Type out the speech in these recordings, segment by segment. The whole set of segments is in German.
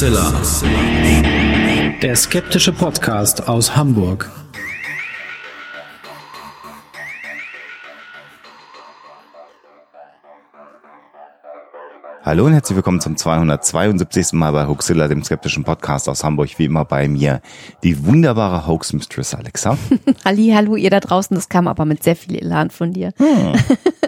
Huxilla. Der skeptische Podcast aus Hamburg. Hallo und herzlich willkommen zum 272. Mal bei Hoaxilla, dem skeptischen Podcast aus Hamburg. Wie immer bei mir die wunderbare Hoax Mistress Alexa. Halli, hallo ihr da draußen. Das kam aber mit sehr viel Elan von dir. Hm.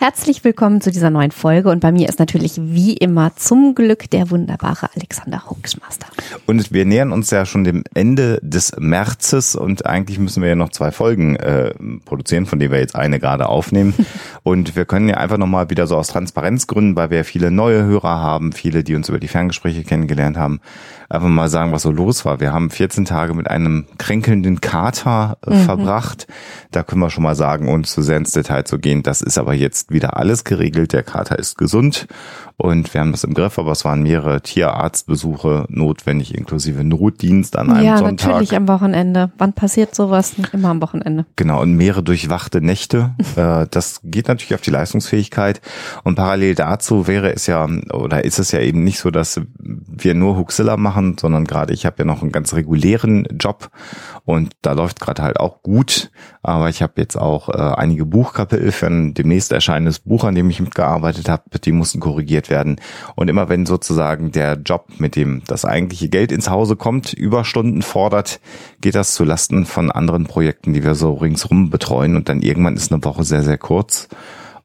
Herzlich willkommen zu dieser neuen Folge und bei mir ist natürlich wie immer zum Glück der wunderbare Alexander Hoaxmaster. Und wir nähern uns ja schon dem Ende des Märzes und eigentlich müssen wir ja noch zwei Folgen äh, produzieren, von denen wir jetzt eine gerade aufnehmen. und wir können ja einfach nochmal wieder so aus Transparenzgründen, weil wir ja viele neue Hörer haben, viele, die uns über die Ferngespräche kennengelernt haben, einfach mal sagen, was so los war. Wir haben 14 Tage mit einem kränkelnden Kater äh, mhm. verbracht. Da können wir schon mal sagen, ohne zu sehr ins Detail zu gehen, das ist aber jetzt wieder alles geregelt. Der Kater ist gesund und wir haben das im Griff, aber es waren mehrere Tierarztbesuche notwendig, inklusive Notdienst an einem ja, Sonntag. Ja, natürlich am Wochenende. Wann passiert sowas? Nicht immer am Wochenende. Genau, und mehrere durchwachte Nächte. Äh, das geht natürlich auf die Leistungsfähigkeit. Und parallel dazu wäre es ja, oder ist es ja eben nicht so, dass wir nur Huxilla machen, sondern gerade ich habe ja noch einen ganz regulären Job und da läuft gerade halt auch gut. Aber ich habe jetzt auch äh, einige Buchkapitel für ein demnächst erscheinendes Buch, an dem ich mitgearbeitet habe, die mussten korrigiert bezahlt werden. Und immer wenn sozusagen der Job, mit dem das eigentliche Geld ins Hause kommt, Überstunden fordert, geht das zu von anderen Projekten, die wir so ringsrum betreuen. Und dann irgendwann ist eine Woche sehr, sehr kurz.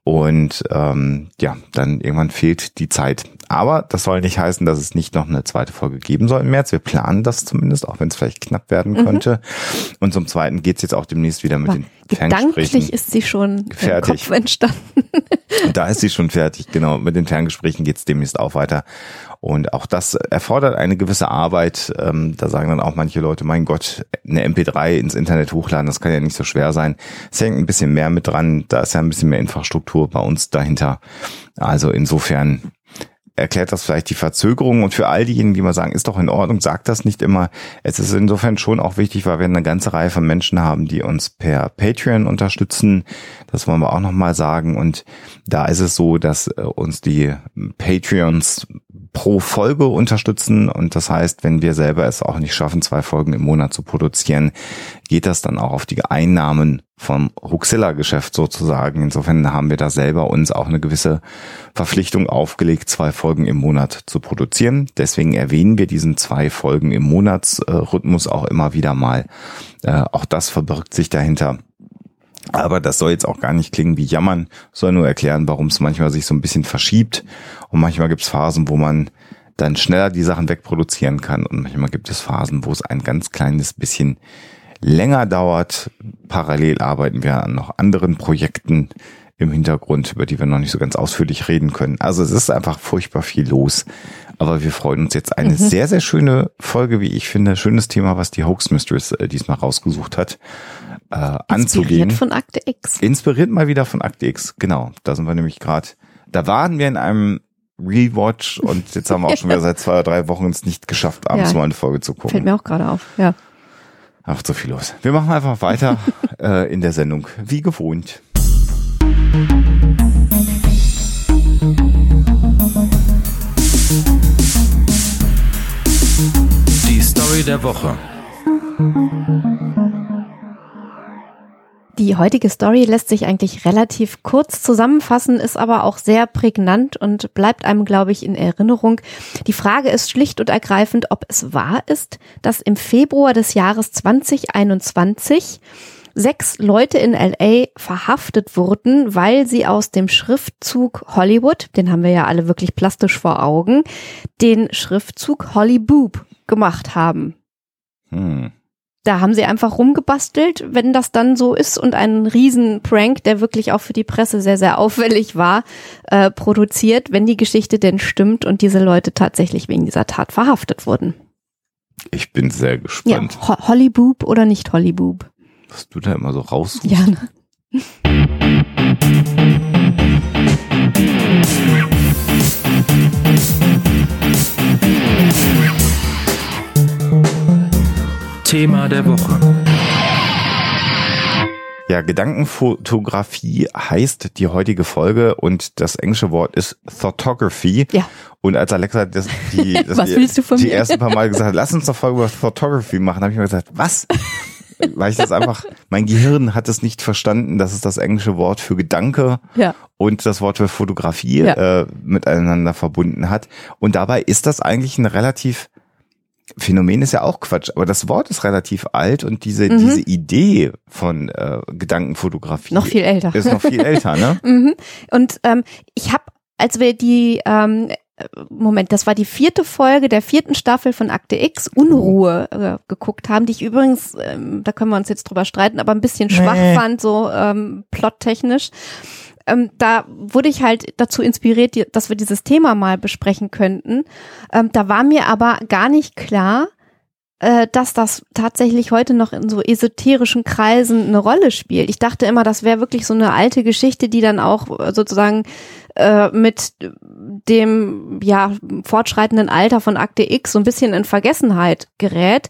Und ähm, ja, dann irgendwann fehlt die Zeit. Aber das soll nicht heißen, dass es nicht noch eine zweite Folge geben soll im März. Wir planen das zumindest, auch wenn es vielleicht knapp werden mhm. könnte. Und zum Zweiten geht's jetzt auch demnächst wieder mit Aber den Gedanklich ist sie schon fertig. entstanden. da ist sie schon fertig, genau. Mit den Ferngesprächen geht's demnächst auch weiter. Und auch das erfordert eine gewisse Arbeit. Ähm, da sagen dann auch manche Leute, mein Gott, eine MP3 ins Internet hochladen, das kann ja nicht so schwer sein. Es hängt ein bisschen mehr mit dran. Da ist ja ein bisschen mehr Infrastruktur bei uns dahinter. Also insofern erklärt das vielleicht die Verzögerung und für all diejenigen, die mal sagen, ist doch in Ordnung, sagt das nicht immer. Es ist insofern schon auch wichtig, weil wir eine ganze Reihe von Menschen haben, die uns per Patreon unterstützen. Das wollen wir auch nochmal sagen. Und da ist es so, dass äh, uns die Patreons pro Folge unterstützen. Und das heißt, wenn wir selber es auch nicht schaffen, zwei Folgen im Monat zu produzieren, geht das dann auch auf die Einnahmen vom Huxilla-Geschäft sozusagen. Insofern haben wir da selber uns auch eine gewisse Verpflichtung aufgelegt, zwei Folgen im Monat zu produzieren. Deswegen erwähnen wir diesen zwei Folgen im Monatsrhythmus auch immer wieder mal. Äh, auch das verbirgt sich dahinter. Aber das soll jetzt auch gar nicht klingen wie Jammern, soll nur erklären, warum es manchmal sich so ein bisschen verschiebt. Und manchmal gibt es Phasen, wo man dann schneller die Sachen wegproduzieren kann. Und manchmal gibt es Phasen, wo es ein ganz kleines bisschen länger dauert. Parallel arbeiten wir an noch anderen Projekten im Hintergrund, über die wir noch nicht so ganz ausführlich reden können. Also es ist einfach furchtbar viel los. Aber wir freuen uns jetzt eine mhm. sehr, sehr schöne Folge, wie ich finde, schönes Thema, was die Hoax Mistress äh, diesmal rausgesucht hat, äh, anzugehen. Inspiriert von Akte X. Inspiriert mal wieder von Akte X, genau. Da sind wir nämlich gerade, da waren wir in einem Rewatch und jetzt haben wir auch schon wieder seit zwei oder drei Wochen es nicht geschafft, abends ja. mal eine Folge zu gucken. Fällt mir auch gerade auf, ja. Ach, zu viel los. Wir machen einfach weiter äh, in der Sendung, wie gewohnt. Story der Woche. Die heutige Story lässt sich eigentlich relativ kurz zusammenfassen, ist aber auch sehr prägnant und bleibt einem, glaube ich, in Erinnerung. Die Frage ist schlicht und ergreifend, ob es wahr ist, dass im Februar des Jahres 2021 sechs Leute in LA verhaftet wurden, weil sie aus dem Schriftzug Hollywood, den haben wir ja alle wirklich plastisch vor Augen, den Schriftzug Hollyboob gemacht haben. Hm. Da haben sie einfach rumgebastelt, wenn das dann so ist und einen riesen Prank, der wirklich auch für die Presse sehr, sehr auffällig war, äh, produziert, wenn die Geschichte denn stimmt und diese Leute tatsächlich wegen dieser Tat verhaftet wurden. Ich bin sehr gespannt. Ja, Ho Hollyboob oder nicht Hollyboob? Was du da immer so raussuchst. Ja, ne? Thema der Woche. Ja, Gedankenfotografie heißt die heutige Folge und das englische Wort ist Photography. Ja. Und als Alexa das, die, das Was willst du von die mir? ersten paar Mal gesagt hat, lass uns doch Folge über Photography machen, habe ich mir gesagt, was? Weil ich das einfach, mein Gehirn hat es nicht verstanden, dass es das englische Wort für Gedanke Ja. und das Wort für Fotografie Ja. äh, miteinander verbunden hat. Und dabei ist das eigentlich ein relativ Phänomen ist ja auch Quatsch, aber das Wort ist relativ alt und diese, Mhm. diese Idee von äh, Gedankenfotografie Noch viel älter. ist noch viel älter, ne? Mhm. Und ähm, ich habe, als wir die, ähm, äh, Moment, das war die vierte Folge der vierten Staffel von Akte X, Unruhe, äh, geguckt haben, die ich übrigens, ähm, da können wir uns jetzt drüber streiten, aber ein bisschen schwach Nee. fand, so ähm, plottechnisch. Ähm, da wurde ich halt dazu inspiriert, die, dass wir dieses Thema mal besprechen könnten. Ähm, da war mir aber gar nicht klar, äh, dass das tatsächlich heute noch in so esoterischen Kreisen eine Rolle spielt. Ich dachte immer, das wäre wirklich so eine alte Geschichte, die dann auch äh, sozusagen äh, mit dem ja fortschreitenden Alter von Akte X so ein bisschen in Vergessenheit gerät.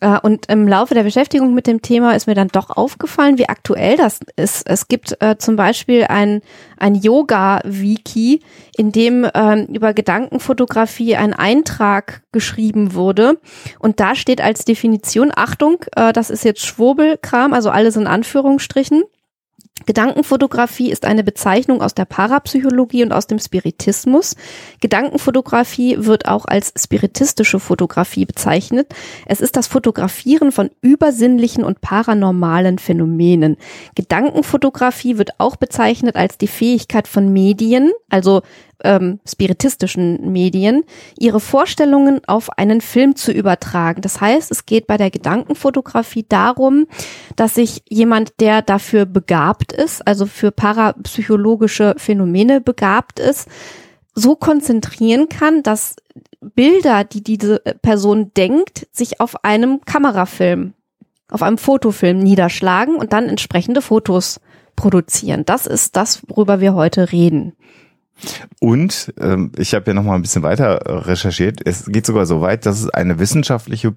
Äh, Und im Laufe der Beschäftigung mit dem Thema ist mir dann doch aufgefallen, wie aktuell das ist. Es gibt äh, zum Beispiel ein, ein Yoga-Wiki, in dem ähm, über Gedankenfotografie ein Eintrag geschrieben wurde. Und da steht als Definition, Achtung, äh, das ist jetzt Schwurbelkram, also alles in Anführungsstrichen. Gedankenfotografie ist eine Bezeichnung aus der Parapsychologie und aus dem Spiritismus. Gedankenfotografie wird auch als spiritistische Fotografie bezeichnet. Es ist das Fotografieren von übersinnlichen und paranormalen Phänomenen. Gedankenfotografie wird auch bezeichnet als die Fähigkeit von Medien, also ähm, spiritistischen Medien, ihre Vorstellungen auf einen Film zu übertragen. Das heißt, es geht bei der Gedankenfotografie darum, dass sich jemand, der dafür begabt ist, also für parapsychologische Phänomene begabt ist, so konzentrieren kann, dass Bilder, die diese Person denkt, sich auf einem Kamerafilm, auf einem Fotofilm niederschlagen und dann entsprechende Fotos produzieren. Das ist das, worüber wir heute reden. Und ähm, ich habe ja noch mal ein bisschen weiter recherchiert. Es geht sogar so weit, dass es eine wissenschaftliche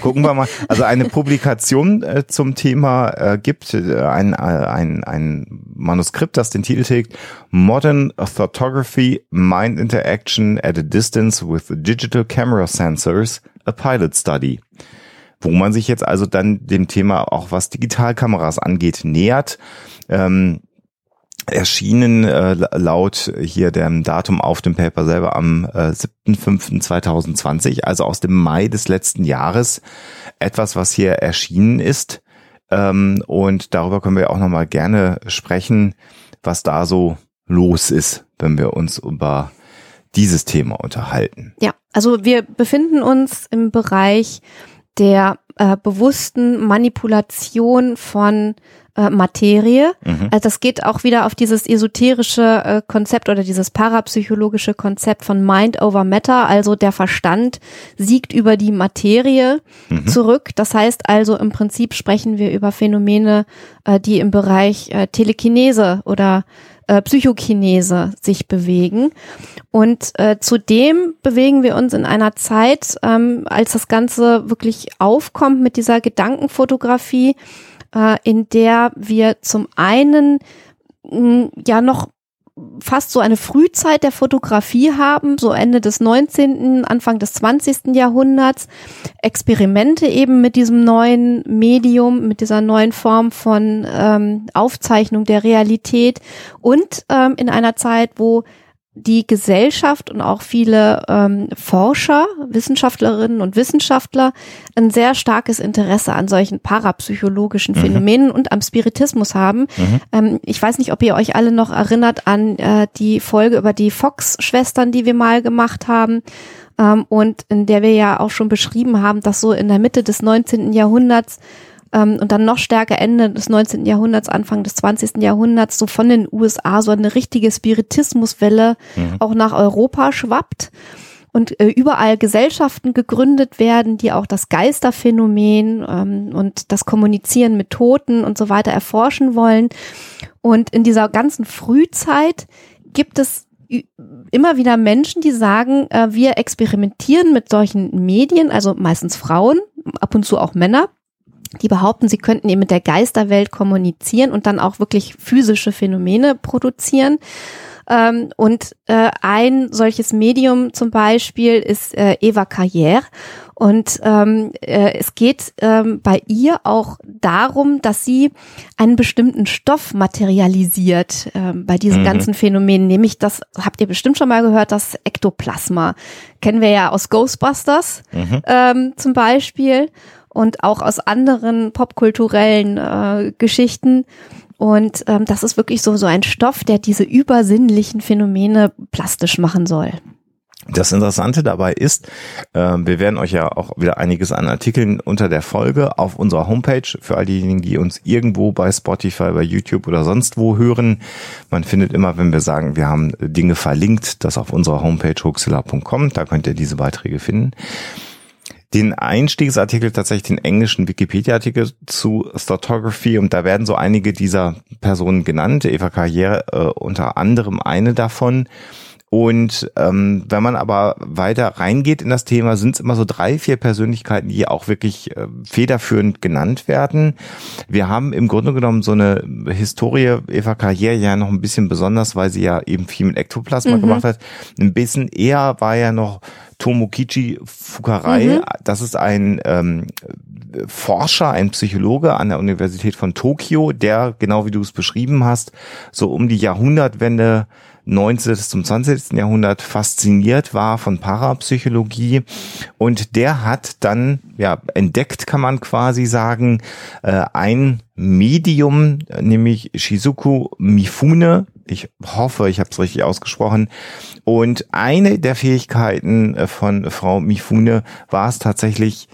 Gucken wir mal. Also eine Publikation äh, zum Thema äh, gibt, äh, ein, äh, ein, ein Manuskript, das den Titel trägt Modern Photography, Mind Interaction at a Distance with Digital Camera Sensors, a Pilot Study. Wo man sich jetzt also dann dem Thema auch was Digitalkameras angeht, nähert. Ähm, erschienen äh, laut hier dem Datum auf dem Paper selber am äh, 7.5.2020, also aus dem Mai des letzten Jahres, etwas, was hier erschienen ist. Ähm, und darüber können wir auch nochmal gerne sprechen, was da so los ist, wenn wir uns über dieses Thema unterhalten. Ja, also wir befinden uns im Bereich der äh, bewussten Manipulation von äh, Materie. Mhm. Also das geht auch wieder auf dieses esoterische äh, Konzept oder dieses parapsychologische Konzept von Mind over Matter, also der Verstand siegt über die Materie Mhm. zurück. Das heißt also im Prinzip sprechen wir über Phänomene, äh, die im Bereich äh, Telekinese oder äh, Psychokinese sich bewegen. Und äh, zudem bewegen wir uns in einer Zeit, ähm, als das Ganze wirklich aufkommt mit dieser Gedankenfotografie, äh, in der wir zum einen mh, ja noch fast so eine Frühzeit der Fotografie haben, so Ende des 19., Anfang des 20. Jahrhunderts, Experimente eben mit diesem neuen Medium, mit dieser neuen Form von ähm, Aufzeichnung der Realität und ähm, in einer Zeit, wo die Gesellschaft und auch viele ähm, Forscher, Wissenschaftlerinnen und Wissenschaftler ein sehr starkes Interesse an solchen parapsychologischen Phänomenen und am Spiritismus haben. Ähm, ich weiß nicht, ob ihr euch alle noch erinnert an äh, die Folge über die Fox-Schwestern, die wir mal gemacht haben ähm, und in der wir ja auch schon beschrieben haben, dass so in der Mitte des 19. Jahrhunderts ähm, und dann noch stärker Ende des 19. Jahrhunderts, Anfang des 20. Jahrhunderts so von den USA so eine richtige Spiritismuswelle auch nach Europa schwappt und äh, überall Gesellschaften gegründet werden, die auch das Geisterphänomen ähm, und das Kommunizieren mit Toten und so weiter erforschen wollen. Und in dieser ganzen Frühzeit gibt es immer wieder Menschen, die sagen, äh, wir experimentieren mit solchen Medien, also meistens Frauen, ab und zu auch Männer, die behaupten, sie könnten eben mit der Geisterwelt kommunizieren und dann auch wirklich physische Phänomene produzieren. Ähm, und äh, ein solches Medium zum Beispiel ist äh, Eva Carrière. Und ähm, äh, es geht ähm, bei ihr auch darum, dass sie einen bestimmten Stoff materialisiert äh, bei diesen mhm. ganzen Phänomenen, nämlich das habt ihr bestimmt schon mal gehört, das Ektoplasma. Kennen wir ja aus Ghostbusters mhm. ähm, zum Beispiel und auch aus anderen popkulturellen äh, Geschichten. Und ähm, das ist wirklich so, so ein Stoff, der diese übersinnlichen Phänomene plastisch machen soll. Das Interessante dabei ist, äh, wir werden euch ja auch wieder einiges an Artikeln unter der Folge auf unserer Homepage für all diejenigen, die uns irgendwo bei Spotify, bei YouTube oder sonst wo hören. Man findet immer, wenn wir sagen, wir haben Dinge verlinkt, das auf unserer Homepage huxilla.com, da könnt ihr diese Beiträge finden den Einstiegsartikel, tatsächlich den englischen Wikipedia-Artikel zu Photography und da werden so einige dieser Personen genannt. Eva Karriere äh, unter anderem eine davon. Und ähm, wenn man aber weiter reingeht in das Thema, sind es immer so drei, vier Persönlichkeiten, die auch wirklich äh, federführend genannt werden. Wir haben im Grunde genommen so eine Historie, Eva Karriere ja noch ein bisschen besonders, weil sie ja eben viel mit Ektoplasma mhm. gemacht hat. Ein bisschen eher war ja noch Tomokichi Fukarai. Mhm. Das ist ein ähm, Forscher, ein Psychologe an der Universität von Tokio, der, genau wie du es beschrieben hast, so um die Jahrhundertwende 19. zum 20. Jahrhundert fasziniert war von Parapsychologie und der hat dann ja entdeckt, kann man quasi sagen, äh, ein Medium, nämlich Shizuku Mifune. Ich hoffe, ich habe es richtig ausgesprochen. Und eine der Fähigkeiten äh, von Frau Mifune war es tatsächlich,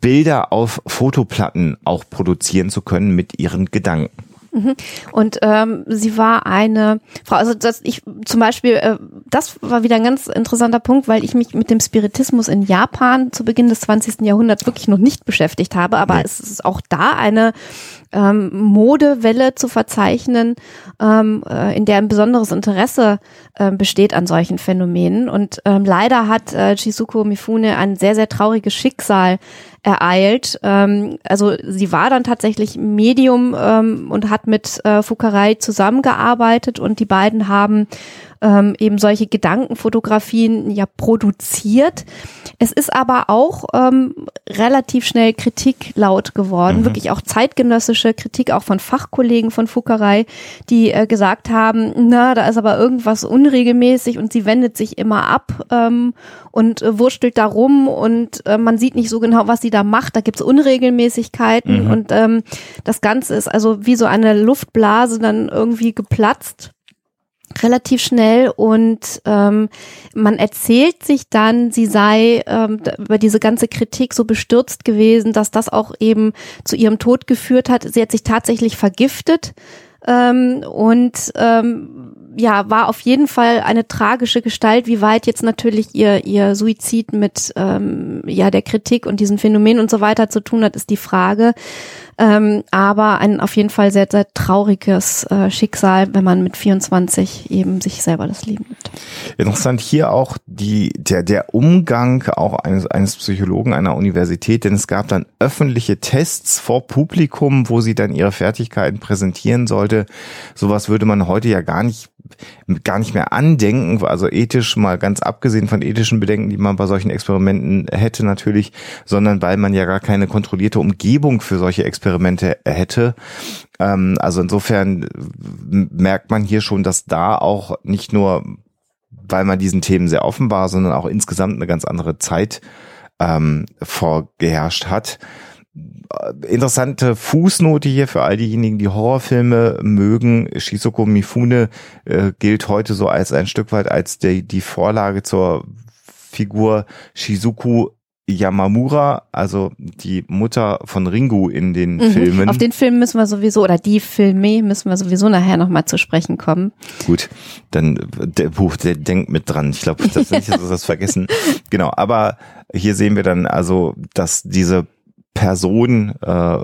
Bilder auf Fotoplatten auch produzieren zu können mit ihren Gedanken. Mhm. Und ähm, sie war eine Frau, also das, ich zum Beispiel, äh, das war wieder ein ganz interessanter Punkt, weil ich mich mit dem Spiritismus in Japan zu Beginn des 20. Jahrhunderts wirklich noch nicht beschäftigt habe, aber es ist auch da eine ähm, Modewelle zu verzeichnen, ähm, äh, in der ein besonderes Interesse äh, besteht an solchen Phänomenen. Und ähm, leider hat äh, Shizuko Mifune ein sehr, sehr trauriges Schicksal ereilt. Ähm, also sie war dann tatsächlich Medium ähm, und hat mit äh, Fukerei zusammengearbeitet und die beiden haben ähm, eben solche Gedankenfotografien ja produziert. Es ist aber auch ähm, relativ schnell Kritik laut geworden, mhm. wirklich auch zeitgenössische Kritik auch von Fachkollegen von Fuckerei, die äh, gesagt haben, na, da ist aber irgendwas unregelmäßig und sie wendet sich immer ab ähm, und äh, wurstelt da rum und äh, man sieht nicht so genau, was sie da macht. Da gibt's Unregelmäßigkeiten mhm. und ähm, das Ganze ist also wie so eine Luftblase dann irgendwie geplatzt relativ schnell und ähm, man erzählt sich dann, sie sei ähm, über diese ganze Kritik so bestürzt gewesen, dass das auch eben zu ihrem Tod geführt hat. Sie hat sich tatsächlich vergiftet ähm, und ähm, ja, war auf jeden Fall eine tragische Gestalt. Wie weit jetzt natürlich ihr, ihr Suizid mit ähm, ja der Kritik und diesen Phänomenen und so weiter zu tun hat, ist die Frage. Ähm, aber ein auf jeden Fall sehr, sehr trauriges äh, Schicksal, wenn man mit 24 eben sich selber das Leben nimmt. Interessant hier auch die, der, der Umgang auch eines, eines Psychologen einer Universität, denn es gab dann öffentliche Tests vor Publikum, wo sie dann ihre Fertigkeiten präsentieren sollte. Sowas würde man heute ja gar nicht gar nicht mehr andenken, also ethisch mal ganz abgesehen von ethischen Bedenken, die man bei solchen Experimenten hätte natürlich, sondern weil man ja gar keine kontrollierte Umgebung für solche Experimente hätte. Ähm, also insofern merkt man hier schon, dass da auch nicht nur, weil man diesen Themen sehr offen war, sondern auch insgesamt eine ganz andere Zeit ähm, vorgeherrscht hat interessante Fußnote hier für all diejenigen, die Horrorfilme mögen. Shizuko Mifune äh, gilt heute so als ein Stück weit als die, die Vorlage zur Figur Shizuku Yamamura, also die Mutter von Ringu in den mhm. Filmen. Auf den Film müssen wir sowieso, oder die Filme müssen wir sowieso nachher nochmal zu sprechen kommen. Gut, dann der Buch, der denkt mit dran. Ich glaube, das ist dass das vergessen. Genau, aber hier sehen wir dann also, dass diese Person äh,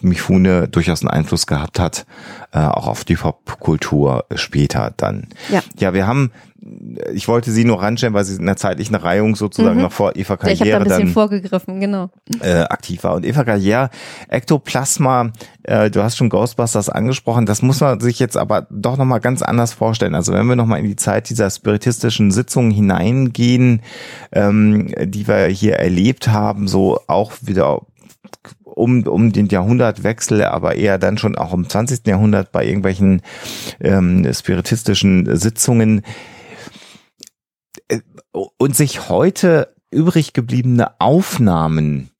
Mifune durchaus einen Einfluss gehabt hat, äh, auch auf die Popkultur später dann. Ja. ja, wir haben ich wollte sie nur ranstellen, weil sie in der zeitlichen Reihung sozusagen mhm. noch vor Eva Karriere ich hab da ein dann vorgegriffen, genau. Äh, aktiv war. Und Eva Karriere, Ektoplasma, äh, du hast schon Ghostbusters angesprochen, das muss man sich jetzt aber doch nochmal ganz anders vorstellen. Also wenn wir nochmal in die Zeit dieser spiritistischen Sitzungen hineingehen, ähm, die wir hier erlebt haben, so auch wieder um, um den Jahrhundertwechsel, aber eher dann schon auch im 20. Jahrhundert bei irgendwelchen ähm, spiritistischen Sitzungen und sich heute übrig gebliebene Aufnahmen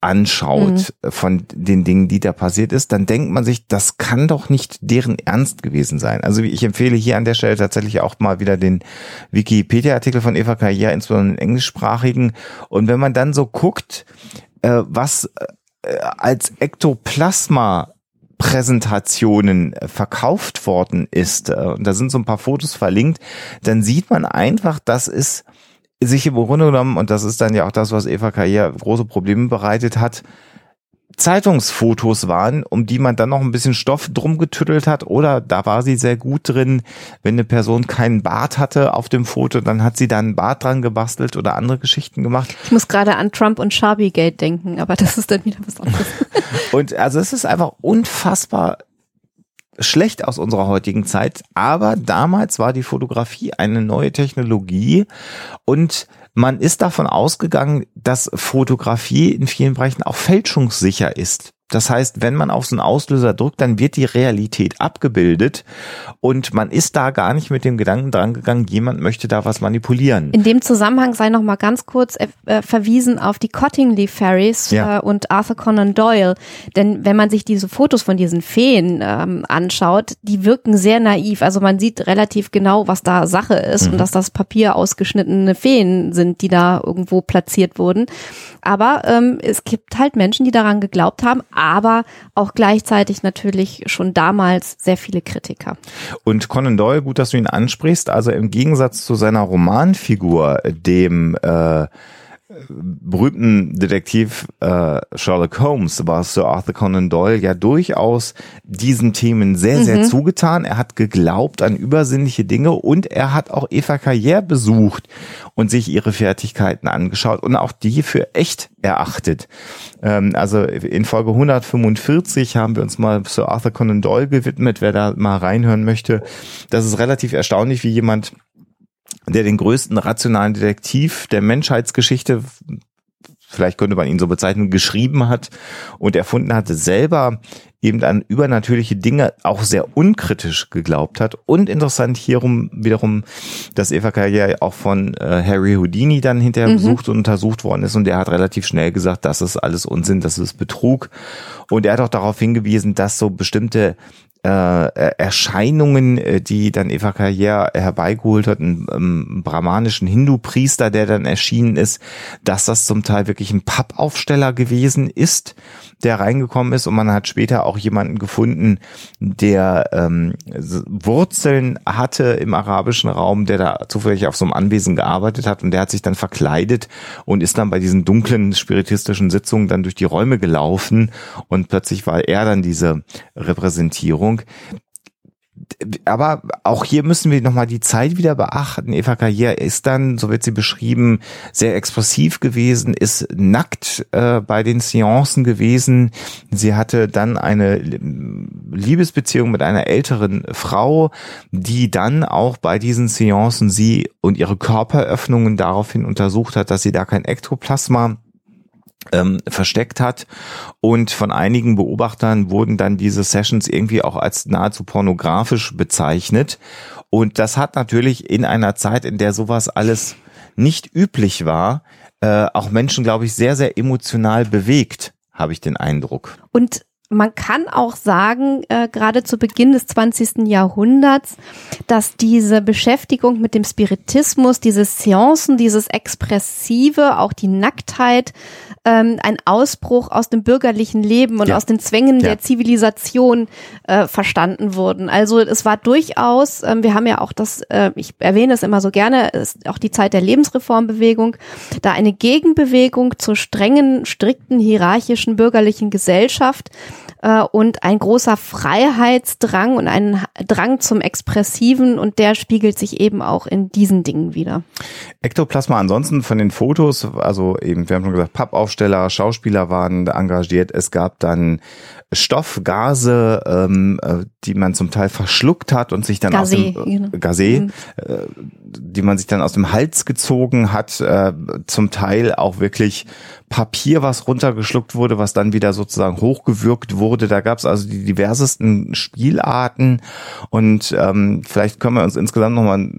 anschaut mhm. von den Dingen, die da passiert ist, dann denkt man sich, das kann doch nicht deren Ernst gewesen sein. Also ich empfehle hier an der Stelle tatsächlich auch mal wieder den Wikipedia-Artikel von Eva Karriere, insbesondere den englischsprachigen. Und wenn man dann so guckt, äh, was äh, als Ektoplasma Präsentationen äh, verkauft worden ist, äh, und da sind so ein paar Fotos verlinkt, dann sieht man einfach, dass es sich im Grunde genommen, und das ist dann ja auch das, was Eva Karriere große Probleme bereitet hat, Zeitungsfotos waren, um die man dann noch ein bisschen Stoff drum getüttelt hat. Oder da war sie sehr gut drin, wenn eine Person keinen Bart hatte auf dem Foto, dann hat sie da einen Bart dran gebastelt oder andere Geschichten gemacht. Ich muss gerade an Trump und Sharpie-Gate denken, aber das ist dann wieder was anderes. und also es ist einfach unfassbar schlecht aus unserer heutigen Zeit, aber damals war die Fotografie eine neue Technologie und man ist davon ausgegangen, dass Fotografie in vielen Bereichen auch fälschungssicher ist. Das heißt, wenn man auf so einen Auslöser drückt, dann wird die Realität abgebildet und man ist da gar nicht mit dem Gedanken dran gegangen, jemand möchte da was manipulieren. In dem Zusammenhang sei noch mal ganz kurz äh, äh verwiesen auf die Cottingley Fairies ja. äh, und Arthur Conan Doyle, denn wenn man sich diese Fotos von diesen Feen ähm, anschaut, die wirken sehr naiv. Also man sieht relativ genau, was da Sache ist mhm. und dass das Papier ausgeschnittene Feen sind, die da irgendwo platziert wurden. Aber ähm, es gibt halt Menschen, die daran geglaubt haben, aber auch gleichzeitig natürlich schon damals sehr viele Kritiker. Und Conan Doyle, gut, dass du ihn ansprichst, also im Gegensatz zu seiner Romanfigur, dem äh, berühmten Detektiv äh, Sherlock Holmes war Sir Arthur Conan Doyle ja durchaus diesen Themen sehr, sehr mhm. zugetan. Er hat geglaubt an übersinnliche Dinge und er hat auch Eva Carrière besucht und sich ihre Fertigkeiten angeschaut und auch die für echt erachtet. Ähm, also in Folge 145 haben wir uns mal Sir Arthur Conan Doyle gewidmet. Wer da mal reinhören möchte, das ist relativ erstaunlich, wie jemand der den größten rationalen Detektiv der Menschheitsgeschichte vielleicht könnte man ihn so bezeichnen, geschrieben hat und erfunden hatte, selber eben an übernatürliche Dinge auch sehr unkritisch geglaubt hat. Und interessant hierum wiederum, dass Eva Karriere auch von äh, Harry Houdini dann hinterher mhm. besucht und untersucht worden ist und der hat relativ schnell gesagt, das ist alles Unsinn, das ist Betrug. Und er hat auch darauf hingewiesen, dass so bestimmte äh, Erscheinungen, äh, die dann Eva Karriere herbeigeholt hat, einen, einen brahmanischen Hindu-Priester, der dann erschienen ist, dass das zum Teil wirklich ein Pappaufsteller gewesen ist, der reingekommen ist. Und man hat später auch jemanden gefunden, der ähm, Wurzeln hatte im arabischen Raum, der da zufällig auf so einem Anwesen gearbeitet hat. Und der hat sich dann verkleidet und ist dann bei diesen dunklen spiritistischen Sitzungen dann durch die Räume gelaufen. Und plötzlich war er dann diese Repräsentierung Ordnung. Aber auch hier müssen wir nochmal die Zeit wieder beachten. Eva Karriere ist dann, so wird sie beschrieben, sehr expressiv gewesen, ist nackt äh, bei den Seancen gewesen. Sie hatte dann eine Liebesbeziehung mit einer älteren Frau, die dann auch bei diesen Seancen sie und ihre Körperöffnungen daraufhin untersucht hat, dass sie da kein Ektoplasma ähm, versteckt hat. Und von einigen Beobachtern wurden dann diese Sessions irgendwie auch als nahezu pornografisch bezeichnet. Und das hat natürlich in einer Zeit, in der sowas alles nicht üblich war, äh, auch Menschen, glaube ich, sehr, sehr emotional bewegt, habe ich den Eindruck. Und man kann auch sagen, äh, gerade zu Beginn des 20. Jahrhunderts, dass diese Beschäftigung mit dem Spiritismus, diese Seancen, dieses Expressive, auch die Nacktheit, ähm, ein Ausbruch aus dem bürgerlichen Leben und ja. aus den Zwängen ja. der Zivilisation äh, verstanden wurden. Also es war durchaus, ähm, wir haben ja auch das, äh, ich erwähne es immer so gerne, ist auch die Zeit der Lebensreformbewegung, da eine Gegenbewegung zur strengen, strikten, hierarchischen bürgerlichen Gesellschaft äh, und ein großer Freiheitsdrang und ein Drang zum Expressiven und der spiegelt sich eben auch in diesen Dingen wieder. Ektoplasma ansonsten von den Fotos, also eben, wir haben schon gesagt, Pappaufsteller, Schauspieler waren engagiert. Es gab dann Stoffgase, ähm, äh, die man zum Teil verschluckt hat und sich dann Gazé, aus dem genau. Gazé, Mhm. äh, die man sich dann aus dem Hals gezogen hat, äh, zum Teil auch wirklich Papier, was runtergeschluckt wurde, was dann wieder sozusagen hochgewürgt wurde. Da gab es also die diversesten Spielarten und ähm, vielleicht können wir uns insgesamt nochmal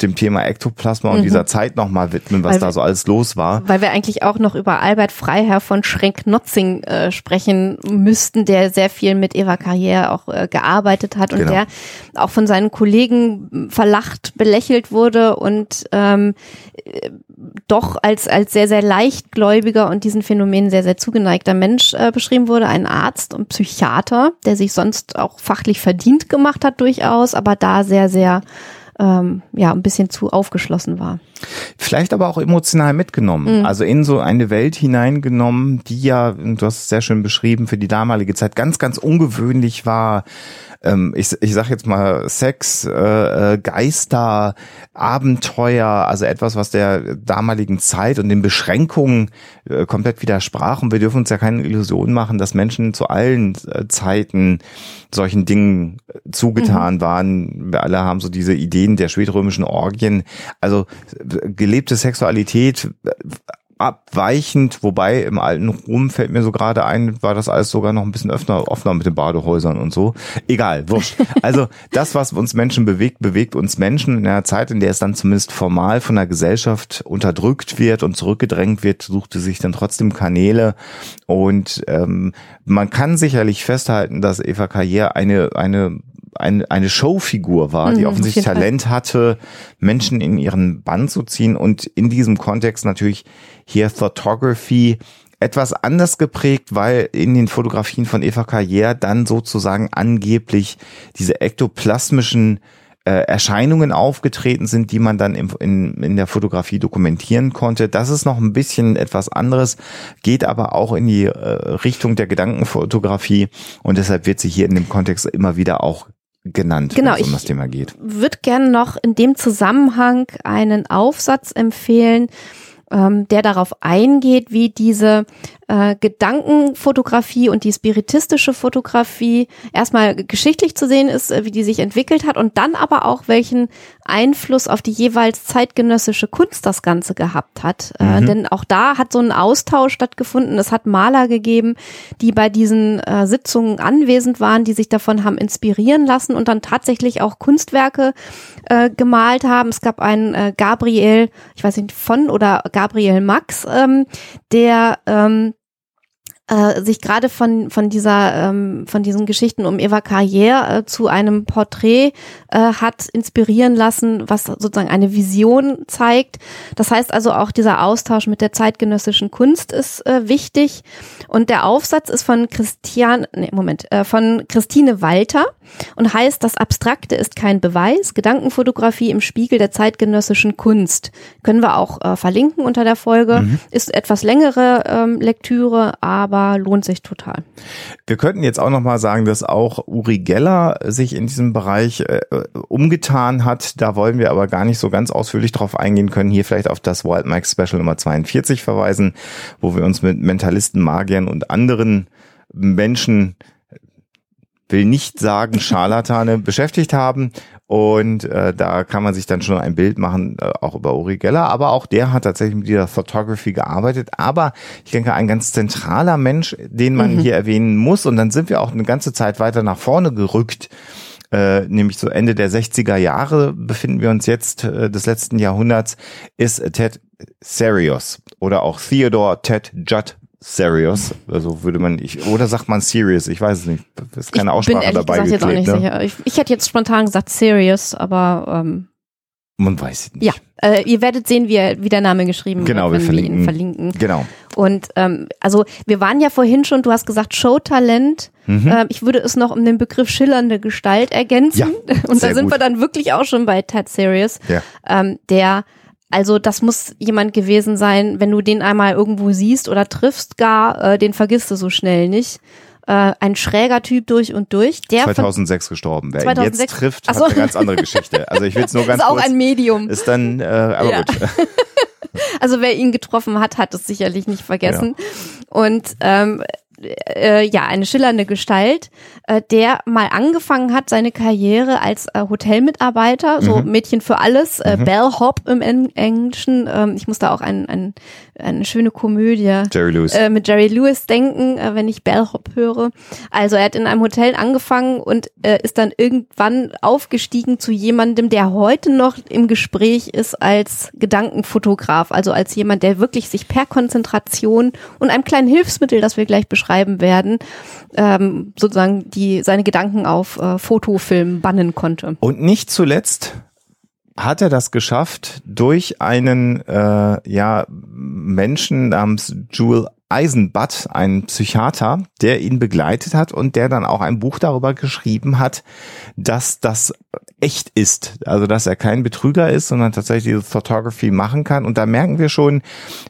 dem Thema Ektoplasma und Mhm. dieser Zeit nochmal widmen, was Weil da so alles los war. Weil wir eigentlich auch noch über Albert Freiherr von Schrenk-Notzing äh, sprechen müssten, der sehr viel mit Eva Carrière auch äh, gearbeitet hat und Genau. der auch von seinen Kollegen verlacht, belächelt wurde und ähm, äh, doch als, als sehr, sehr leichtgläubiger und diesen Phänomenen sehr, sehr zugeneigter Mensch äh, beschrieben wurde. Ein Arzt und Psychiater, der sich sonst auch fachlich verdient gemacht hat durchaus, aber da sehr, sehr ähm, ja, ein bisschen zu aufgeschlossen war. Vielleicht aber auch emotional mitgenommen. Mhm. Also in so eine Welt hineingenommen, die ja, du hast es sehr schön beschrieben, für die damalige Zeit ganz, ganz ungewöhnlich war. Ähm, ich, ich sag jetzt mal Sex, äh, äh, Geister, Abenteuer, also etwas, was der damaligen Zeit und den Beschränkungen äh, komplett widersprach. Und wir dürfen uns ja keine Illusion machen, dass Menschen zu allen äh, Zeiten solchen Dingen äh, zugetan waren. Wir alle haben so diese Ideen der spätrömischen Orgien. Also äh, gelebte Sexualität abweichend, wobei im alten Rom fällt mir so gerade ein, war das alles sogar noch ein bisschen öfter, offener mit den Badehäusern und so. Egal, wurscht. Also das, was uns Menschen bewegt, bewegt uns Menschen in einer Zeit, in der es dann zumindest formal von der Gesellschaft unterdrückt wird und zurückgedrängt wird, suchte sich dann trotzdem Kanäle und ähm, man kann sicherlich festhalten, dass Eva Carrière eine, eine eine, eine Showfigur war, die Mhm, offensichtlich. Talent hatte, Menschen in ihren Bann zu ziehen und in diesem Kontext natürlich hier Photography etwas anders geprägt, weil in den Fotografien von Eva Carrière dann sozusagen angeblich diese ektoplasmischen äh, Erscheinungen aufgetreten sind, die man dann im, in, in der Fotografie dokumentieren konnte. Das ist noch ein bisschen etwas anderes, geht aber auch in die äh, Richtung der Gedankenfotografie und deshalb wird sie hier in dem Kontext immer wieder auch genannt, Genau, wenn es um ich- das Thema geht. würde gerne noch in dem Zusammenhang einen Aufsatz empfehlen, ähm, der darauf eingeht, wie diese äh, Gedankenfotografie und die spiritistische Fotografie erstmal geschichtlich zu sehen ist, äh, wie die sich entwickelt hat und dann aber auch welchen Einfluss auf die jeweils zeitgenössische Kunst das Ganze gehabt hat. Äh, denn auch da hat so ein Austausch stattgefunden. Es hat Maler gegeben, die bei diesen äh, Sitzungen anwesend waren, die sich davon haben inspirieren lassen und dann tatsächlich auch Kunstwerke äh, gemalt haben. Es gab einen äh, Gabriel, ich weiß nicht, von oder Gabriel Max, ähm, der ähm, äh, sich gerade von von dieser ähm, von diesen Geschichten um Eva Carrière äh, zu einem Porträt äh, hat inspirieren lassen, was sozusagen eine Vision zeigt. Das heißt also auch dieser Austausch mit der zeitgenössischen Kunst ist äh, wichtig. Und der Aufsatz ist von Christian nee, Moment äh, von Christine Walter und heißt das Abstrakte ist kein Beweis Gedankenfotografie im Spiegel der zeitgenössischen Kunst. Können wir auch äh, verlinken unter der Folge. Ist etwas längere ähm, Lektüre aber lohnt sich total Wir könnten jetzt auch noch mal sagen, dass auch Uri Geller sich in diesem Bereich äh, umgetan hat. Da wollen wir aber gar nicht so ganz ausführlich drauf eingehen können. Hier vielleicht auf das Wild Mike Special Nummer 42 verweisen, wo wir uns mit Mentalisten, Magiern und anderen Menschen will nicht sagen Scharlatane beschäftigt haben und äh, da kann man sich dann schon ein Bild machen, äh, auch über Uri Geller, aber auch der hat tatsächlich mit dieser Photography gearbeitet, aber ich denke, ein ganz zentraler Mensch, den man hier erwähnen muss. Und dann sind wir auch eine ganze Zeit weiter nach vorne gerückt, äh, nämlich so Ende der 60er Jahre befinden wir uns jetzt äh, des letzten Jahrhunderts, ist Ted Serios oder auch Theodore Ted Judd Serious, also würde man, ich, oder sagt man serious, ich weiß es nicht, ist keine ich Aussprache bin ehrlich dabei gesagt jetzt auch nicht geklebt, ne? sicher. Ich, ich hätte jetzt spontan gesagt serious, aber ähm, Man weiß es nicht. ja, äh, ihr werdet sehen, wie, er- wie der Name geschrieben Genau, wird, wir verlinken. ihn verlinken. Genau. Und ähm, also wir waren ja vorhin schon, du hast gesagt Showtalent. Mhm. Ähm, ich würde es noch um den Begriff schillernde Gestalt ergänzen. Ja, Und da sind gut. wir dann wirklich auch schon bei Ted Serious, Ja. ähm, der also das muss jemand gewesen sein, wenn du den einmal irgendwo siehst oder triffst gar, äh, den vergisst du so schnell nicht. äh, ein schräger Typ durch und durch. Der 2006 gestorben. Wer ihn 2006 jetzt trifft, Ach hat so. eine ganz andere Geschichte. Also ich will es nur ganz ist auch kurz. ein Medium. ist dann, äh, aber Ja. gut. Also wer ihn getroffen hat, hat es sicherlich nicht vergessen. Und ähm, äh, ja, eine schillernde Gestalt, äh, der mal angefangen hat, seine Karriere als äh, Hotelmitarbeiter, so Mhm. Mädchen für alles, äh, Bellhop im En Englischen. Ähm, ich muss da auch ein, ein, eine schöne Komödie Jerry Lewis. äh, mit Jerry Lewis denken, äh, wenn ich Bellhop höre. Also er hat in einem Hotel angefangen und äh, ist dann irgendwann aufgestiegen zu jemandem, der heute noch im Gespräch ist als Gedankenfotograf, also als jemand, der wirklich sich per Konzentration und einem kleinen Hilfsmittel, das wir gleich beschreiben werden, ähm, sozusagen die seine Gedanken auf äh, Fotofilm bannen konnte. Und nicht zuletzt hat er das geschafft durch einen äh, ja Menschen namens Jewel Eisenbutt, einen Psychiater, der ihn begleitet hat und der dann auch ein Buch darüber geschrieben hat, dass das echt ist. Also dass er kein Betrüger ist, sondern tatsächlich diese Photography machen kann. Und da merken wir schon,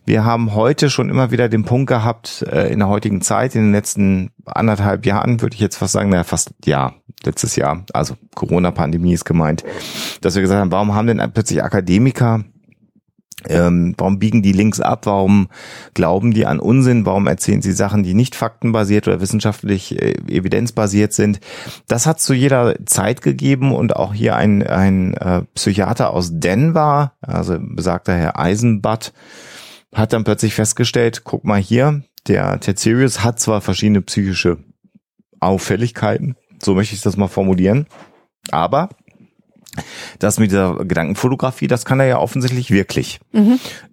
wir haben heute schon immer wieder den Punkt gehabt, äh, in der heutigen Zeit, in den letzten anderthalb Jahren, würde ich jetzt fast sagen, naja, fast ja, letztes Jahr, also Corona-Pandemie ist gemeint, dass wir gesagt haben, warum haben denn plötzlich Akademiker ähm, warum biegen die Links ab? Warum glauben die an Unsinn? Warum erzählen sie Sachen, die nicht faktenbasiert oder wissenschaftlich äh, evidenzbasiert sind? Das hat zu jeder Zeit gegeben und auch hier ein, ein äh, Psychiater aus Denver, also besagter Herr Eisenbutt, hat dann plötzlich festgestellt, guck mal hier, der Ted Sirius hat zwar verschiedene psychische Auffälligkeiten, so möchte ich das mal formulieren, aber das mit dieser Gedankenfotografie, das kann er ja offensichtlich wirklich.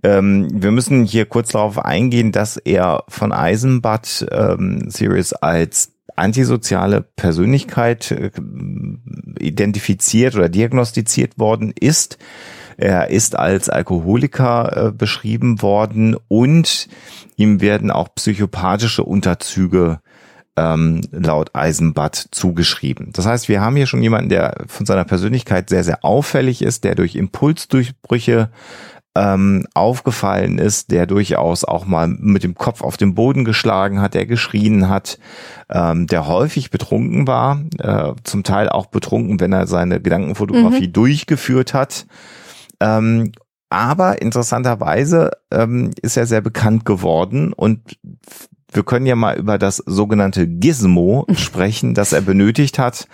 Ähm, wir müssen hier kurz darauf eingehen, dass er von Eisenbad ähm, Sirius als antisoziale Persönlichkeit äh, identifiziert oder diagnostiziert worden ist. Er ist als Alkoholiker äh, beschrieben worden und ihm werden auch psychopathische Unterzüge ähm, laut Eisenbad zugeschrieben. Das heißt, wir haben hier schon jemanden, der von seiner Persönlichkeit sehr, sehr auffällig ist, der durch Impulsdurchbrüche ähm, aufgefallen ist, der durchaus auch mal mit dem Kopf auf den Boden geschlagen hat, der geschrien hat, ähm, der häufig betrunken war, äh, zum Teil auch betrunken, wenn er seine Gedankenfotografie durchgeführt hat. Ähm, aber interessanterweise ähm, ist er sehr bekannt geworden und wir können ja mal über das sogenannte Gizmo sprechen, das er benötigt hat,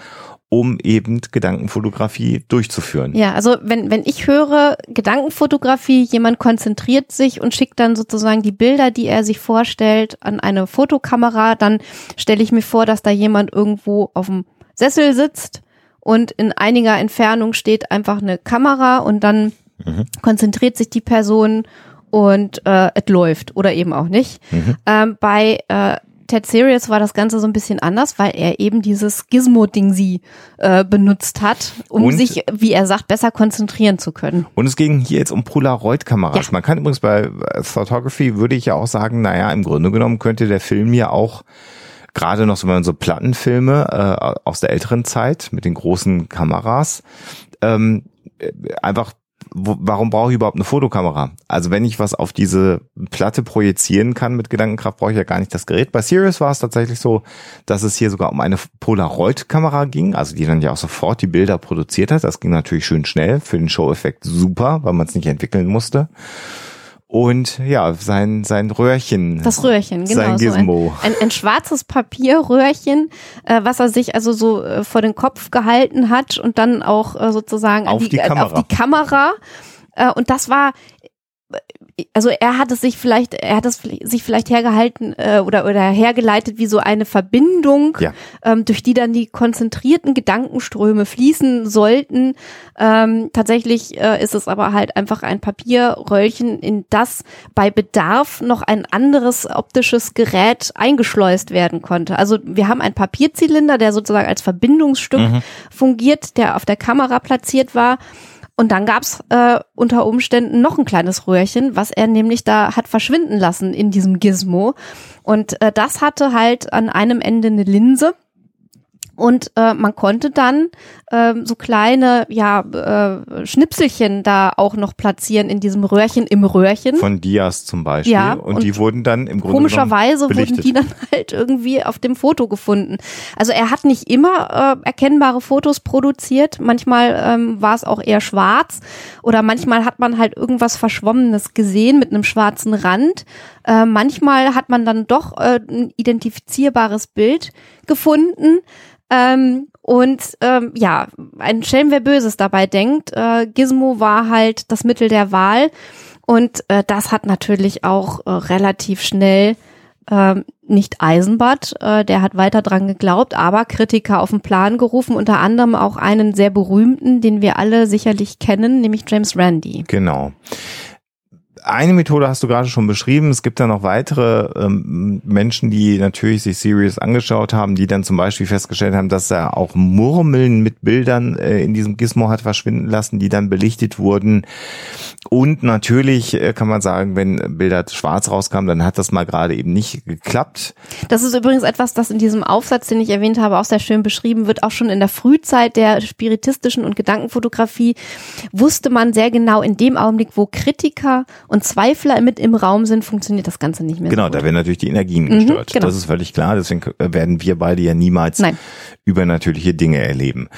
um eben Gedankenfotografie durchzuführen. Ja, also wenn, wenn ich höre Gedankenfotografie, jemand konzentriert sich und schickt dann sozusagen die Bilder, die er sich vorstellt, an eine Fotokamera, dann stelle ich mir vor, dass da jemand irgendwo auf dem Sessel sitzt und in einiger Entfernung steht einfach eine Kamera und dann konzentriert sich die Person und äh, es läuft oder eben auch nicht. Ähm, bei äh, Ted Sirius war das Ganze so ein bisschen anders, weil er eben dieses Gizmo-Ding sie äh, benutzt hat, um Und- sich, wie er sagt, besser konzentrieren zu können. Und es ging hier jetzt um Polaroid-Kameras. Ja. Man kann übrigens bei äh, Photography würde ich ja auch sagen, naja, im Grunde genommen könnte der Film ja auch gerade noch so, wenn man so Plattenfilme äh, aus der älteren Zeit mit den großen Kameras, ähm, äh, einfach wo, warum brauche ich überhaupt eine Fotokamera? Also wenn ich was auf diese Platte projizieren kann mit Gedankenkraft, brauche ich ja gar nicht das Gerät. Bei Sirius war es tatsächlich so, dass es hier sogar um eine Polaroid-Kamera ging, also die dann ja auch sofort die Bilder produziert hat. Das ging natürlich schön schnell, für den Show-Effekt super, weil man es nicht entwickeln musste. Und ja, sein, sein Röhrchen. Das Röhrchen, genau. Sein so ein, Gizmo. ein, ein schwarzes Papierröhrchen, äh, was er sich also so äh, vor den Kopf gehalten hat und dann auch äh, sozusagen Auf an die äh, Kamera. auf die Kamera. Äh, und das war, also er hat es sich vielleicht, er hat es sich vielleicht hergehalten äh, oder oder hergeleitet wie so eine Verbindung, Ja. ähm, durch die dann die konzentrierten Gedankenströme fließen sollten. Ähm, tatsächlich äh, ist es aber halt einfach ein Papierröllchen, in das bei Bedarf noch ein anderes optisches Gerät eingeschleust werden konnte. Also wir haben einen Papierzylinder, der sozusagen als Verbindungsstück fungiert, der auf der Kamera platziert war. Und dann gab's äh, unter Umständen noch ein kleines Röhrchen, was er nämlich da hat verschwinden lassen in diesem Gizmo. Und äh, das hatte halt an einem Ende eine Linse, Und äh, man konnte dann äh, so kleine ja, äh, Schnipselchen da auch noch platzieren in diesem Röhrchen im Röhrchen. Von Dias zum Beispiel. Ja, und, und die wurden dann im Grunde Komischerweise wurden die dann halt irgendwie auf dem Foto gefunden. Also er hat nicht immer äh, erkennbare Fotos produziert. Manchmal ähm, war es auch eher schwarz oder manchmal hat man halt irgendwas Verschwommenes gesehen mit einem schwarzen Rand. Äh, manchmal hat man dann doch äh, ein identifizierbares Bild gefunden. Ähm, und ähm, ja, ein Schelm, wer Böses dabei denkt. Äh, Gizmo war halt das Mittel der Wahl. Und äh, das hat natürlich auch äh, relativ schnell äh, nicht Eisenbart, äh, der hat weiter dran geglaubt, aber Kritiker auf den Plan gerufen, unter anderem auch einen sehr berühmten, den wir alle sicherlich kennen, nämlich James Randi. Genau eine Methode hast du gerade schon beschrieben. Es gibt da noch weitere ähm, Menschen, die natürlich sich Sirius angeschaut haben, die dann zum Beispiel festgestellt haben, dass er auch Murmeln mit Bildern äh, in diesem Gizmo hat verschwinden lassen, die dann belichtet wurden. Und natürlich äh, kann man sagen, wenn Bilder schwarz rauskamen, dann hat das mal gerade eben nicht geklappt. Das ist übrigens etwas, das in diesem Aufsatz, den ich erwähnt habe, auch sehr schön beschrieben wird. Auch schon in der Frühzeit der spiritistischen und Gedankenfotografie wusste man sehr genau in dem Augenblick, wo Kritiker und Zweifler mit im Raum sind, funktioniert das Ganze nicht mehr. Genau, so da werden natürlich die Energien gestört. Mhm, genau. Das ist völlig klar. Deswegen werden wir beide ja niemals Nein. übernatürliche Dinge erleben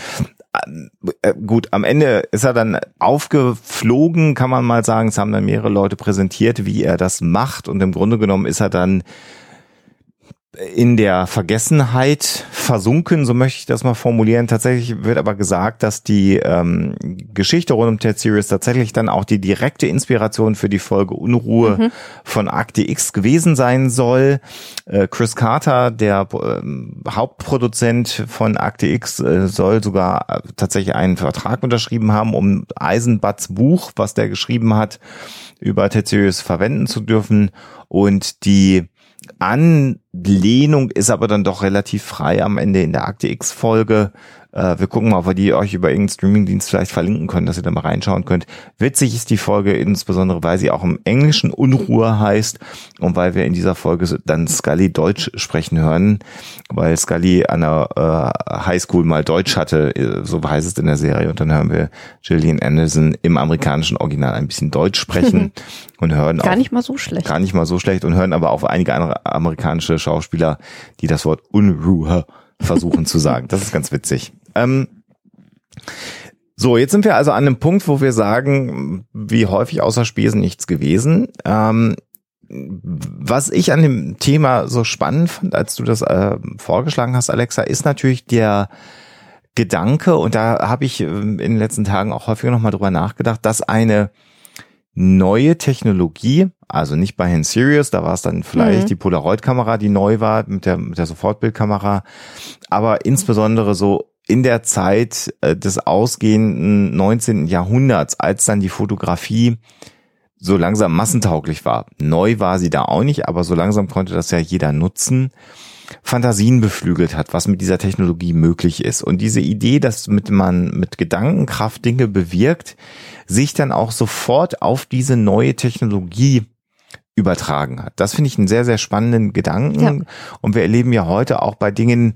äh, gut, am Ende ist er dann aufgeflogen, kann man mal sagen. Es haben dann mehrere Leute präsentiert, wie er das macht. Und im Grunde genommen ist er dann in der Vergessenheit versunken, so möchte ich das mal formulieren. Tatsächlich wird aber gesagt, dass die ähm, Geschichte rund um Ted Series tatsächlich dann auch die direkte Inspiration für die Folge Unruhe mhm. von Akte X gewesen sein soll. Äh, Chris Carter, der äh, Hauptproduzent von Akte X, äh, soll sogar äh, tatsächlich einen Vertrag unterschrieben haben, um Eisenbats Buch, was der geschrieben hat, über Ted Series verwenden zu dürfen. Und die Anlehnung ist aber dann doch relativ frei am Ende in der Akte X-Folge. Äh, wir gucken mal, ob wir die euch über irgendeinen Streamingdienst vielleicht verlinken können, dass ihr da mal reinschauen könnt. Witzig ist die Folge insbesondere, weil sie auch im Englischen Unruhe heißt und weil wir in dieser Folge dann Scully Deutsch sprechen hören, weil Scully an der äh, Highschool mal Deutsch hatte, äh, so heißt es in der Serie. Und dann hören wir Gillian Anderson im amerikanischen Original ein bisschen Deutsch sprechen und hören gar auch, nicht mal so schlecht. Gar nicht mal so schlecht und hören aber auch einige andere amerikanische Schauspieler, die das Wort Unruhe versuchen zu sagen. Das ist ganz witzig. Ähm, so, jetzt sind wir also an einem Punkt, wo wir sagen, wie häufig außer Spesen nichts gewesen. Ähm, was ich an dem Thema so spannend fand, als du das äh, vorgeschlagen hast, Alexa, ist natürlich der Gedanke, und da habe ich äh, in den letzten Tagen auch häufiger nochmal drüber nachgedacht, dass eine neue Technologie, also nicht bei Hand Sirius, da war es dann vielleicht mhm. die Polaroid-Kamera, die neu war mit der, mit der Sofortbildkamera, aber insbesondere so in der Zeit äh, des ausgehenden 19. Jahrhunderts, als dann die Fotografie so langsam massentauglich war. Neu war sie da auch nicht, aber so langsam konnte das ja jeder nutzen. Fantasien beflügelt hat, was mit dieser Technologie möglich ist. Und diese Idee, dass mit man mit Gedankenkraft Dinge bewirkt, sich dann auch sofort auf diese neue Technologie übertragen hat. Das finde ich einen sehr, sehr spannenden Gedanken. Ja. Und wir erleben ja heute auch bei Dingen,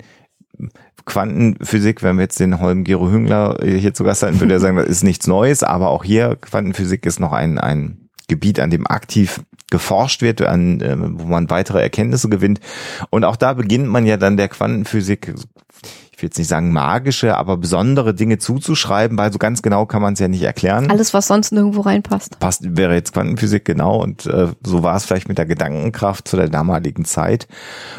Quantenphysik, wenn wir jetzt den Holm Gero Hüngler hier zu Gast hatten, würde er sagen, das ist nichts Neues, aber auch hier Quantenphysik ist noch ein, ein Gebiet, an dem aktiv geforscht wird, an, äh, wo man weitere Erkenntnisse gewinnt. Und auch da beginnt man ja dann der Quantenphysik ich will jetzt nicht sagen magische, aber besondere Dinge zuzuschreiben, weil so ganz genau kann man es ja nicht erklären. Alles, was sonst nirgendwo reinpasst. Passt, wäre jetzt Quantenphysik genau und äh, so war es vielleicht mit der Gedankenkraft zu der damaligen Zeit.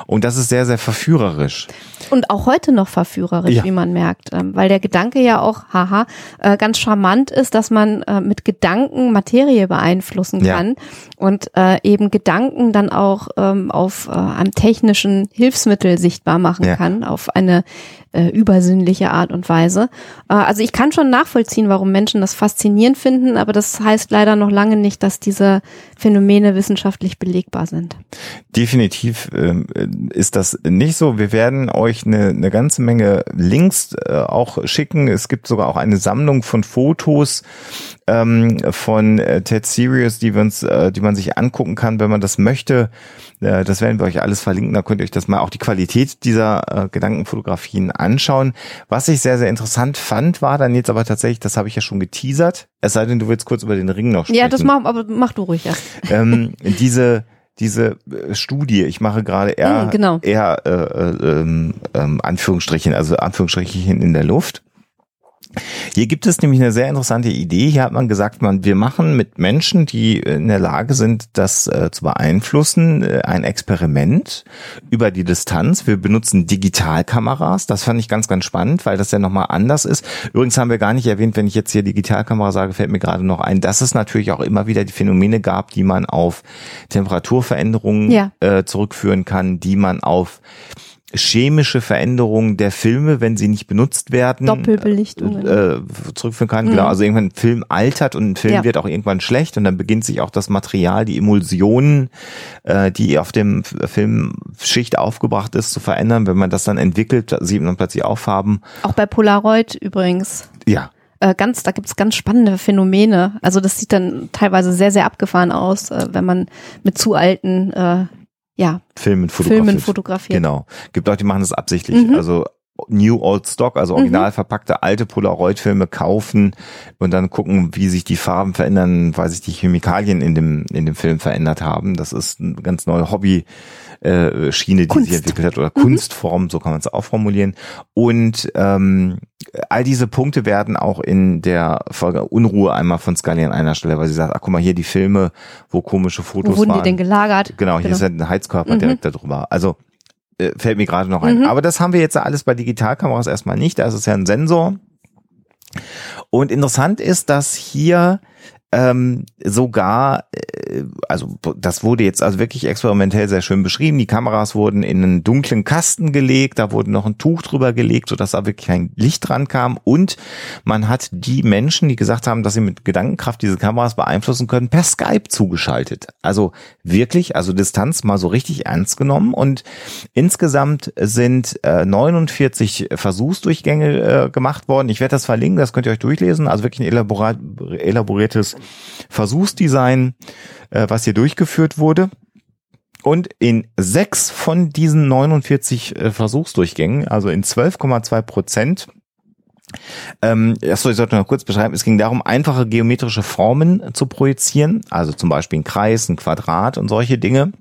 Und das ist sehr, sehr verführerisch. Und auch heute noch verführerisch, ja. wie man merkt, ähm, weil der Gedanke ja auch, haha, äh, ganz charmant ist, dass man äh, mit Gedanken Materie beeinflussen kann ja. und äh, eben Gedanken dann auch ähm, auf äh, einem technischen Hilfsmittel sichtbar machen ja. kann, auf eine äh, übersinnliche Art und Weise. Äh, also ich kann schon nachvollziehen, warum Menschen das faszinierend finden, aber das heißt leider noch lange nicht, dass diese Phänomene wissenschaftlich belegbar sind. Definitiv äh, ist das nicht so. Wir werden euch eine, eine ganze Menge Links äh, auch schicken. Es gibt sogar auch eine Sammlung von Fotos ähm, von äh, Ted Sirius, die, wir uns, äh, die man sich angucken kann, wenn man das möchte. Äh, das werden wir euch alles verlinken. Da könnt ihr euch das mal auch die Qualität dieser äh, Gedankenfotografien anschauen. Was ich sehr, sehr interessant fand, war dann jetzt aber tatsächlich, das habe ich ja schon geteasert, es sei denn, du willst kurz über den Ring noch sprechen. Ja, das mach, aber mach du ruhig erst. Ähm, diese diese äh, Studie, ich mache gerade eher, Mm, genau. eher äh, äh, ähm, ähm, Anführungsstrichen, also Anführungsstrichen in der Luft. Hier gibt es nämlich eine sehr interessante Idee. Hier hat man gesagt, man, wir machen mit Menschen, die in der Lage sind, das äh, zu beeinflussen, äh, ein Experiment über die Distanz. Wir benutzen Digitalkameras. Das fand ich ganz, ganz spannend, weil das ja nochmal anders ist. Übrigens haben wir gar nicht erwähnt, wenn ich jetzt hier Digitalkamera sage, fällt mir gerade noch ein, dass es natürlich auch immer wieder die Phänomene gab, die man auf Temperaturveränderungen Ja. äh, zurückführen kann, die man auf chemische Veränderungen der Filme, wenn sie nicht benutzt werden, Doppelbelichtungen. äh, zurückführen kann. Genau, also irgendwann ein Film altert und ein Film Ja. wird auch irgendwann schlecht und dann beginnt sich auch das Material, die Emulsionen, äh, die auf dem Filmschicht aufgebracht ist, zu verändern. Wenn man das dann entwickelt, sieht man plötzlich auch Farben. Auch bei Polaroid übrigens. Ja, Äh, ganz, da gibt's ganz spannende Phänomene. Also das sieht dann teilweise sehr, sehr abgefahren aus, äh, wenn man mit zu alten äh, ja, Filmen fotografiert. Filmen fotografiert. Genau. Gibt Leute, die machen das absichtlich. Mhm. Also New Old Stock, also original verpackte alte Polaroid-Filme kaufen und dann gucken, wie sich die Farben verändern, weil sich die Chemikalien in dem, in dem Film verändert haben. Das ist eine ganz neue Hobby. Äh, Schiene, die Kunst. sich entwickelt hat, oder Kunstform, so kann man es auch formulieren. Und ähm, all diese Punkte werden auch in der Folge Unruhe einmal von Scully an einer Stelle, weil sie sagt, ach guck mal hier die Filme, wo komische Fotos Wo wurden waren. die denn gelagert? Genau, hier ist ja ein Heizkörper Mhm. direkt darüber. Also äh, fällt mir gerade noch ein. Mhm. Aber das haben wir jetzt alles bei Digitalkameras erstmal nicht. Da ist es ja ein Sensor. Und interessant ist, dass hier ähm, sogar, äh, also das wurde jetzt also wirklich experimentell sehr schön beschrieben. Die Kameras wurden in einen dunklen Kasten gelegt, da wurde noch ein Tuch drüber gelegt, sodass da wirklich kein Licht dran kam. Und man hat die Menschen, die gesagt haben, dass sie mit Gedankenkraft diese Kameras beeinflussen können, per Skype zugeschaltet. Also wirklich, also Distanz mal so richtig ernst genommen. Und insgesamt sind äh, 49 Versuchsdurchgänge äh, gemacht worden. Ich werde das verlinken, das könnt ihr euch durchlesen. Also wirklich ein elaborat, elaboriertes Versuchsdesign, äh, was hier durchgeführt wurde. Und in sechs von diesen 49 äh, Versuchsdurchgängen, also in 12,2 Prozent, ähm, achso, ich sollte noch kurz beschreiben, es ging darum, einfache geometrische Formen zu projizieren, also zum Beispiel ein Kreis, ein Quadrat und solche Dinge.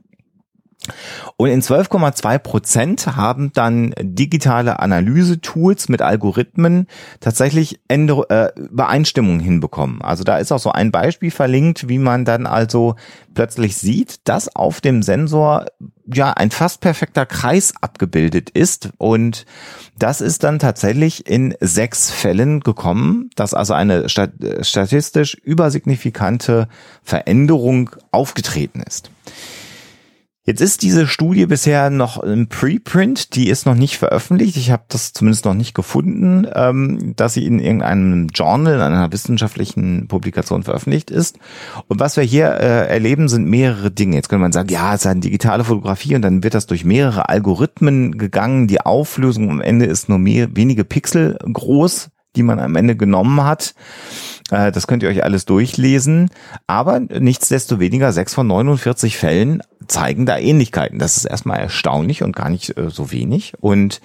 Und in 12,2 Prozent haben dann digitale Analyse-Tools mit Algorithmen tatsächlich Änder äh, Übereinstimmungen hinbekommen. Also da ist auch so ein Beispiel verlinkt, wie man dann also plötzlich sieht, dass auf dem Sensor ja ein fast perfekter Kreis abgebildet ist und das ist dann tatsächlich in sechs Fällen gekommen, dass also eine stat statistisch übersignifikante Veränderung aufgetreten ist. Jetzt ist diese Studie bisher noch im Preprint, die ist noch nicht veröffentlicht. Ich habe das zumindest noch nicht gefunden, ähm, dass sie in irgendeinem Journal, in einer wissenschaftlichen Publikation veröffentlicht ist. Und was wir hier äh, erleben, sind mehrere Dinge. Jetzt könnte man sagen, ja, es ist eine digitale Fotografie und dann wird das durch mehrere Algorithmen gegangen. Die Auflösung am Ende ist nur mehr, wenige Pixel groß, die man am Ende genommen hat. Äh, Das könnt ihr euch alles durchlesen. Aber nichtsdestoweniger, sechs von 49 Fällen zeigen da Ähnlichkeiten. Das ist erstmal erstaunlich und gar nicht äh, so wenig. Und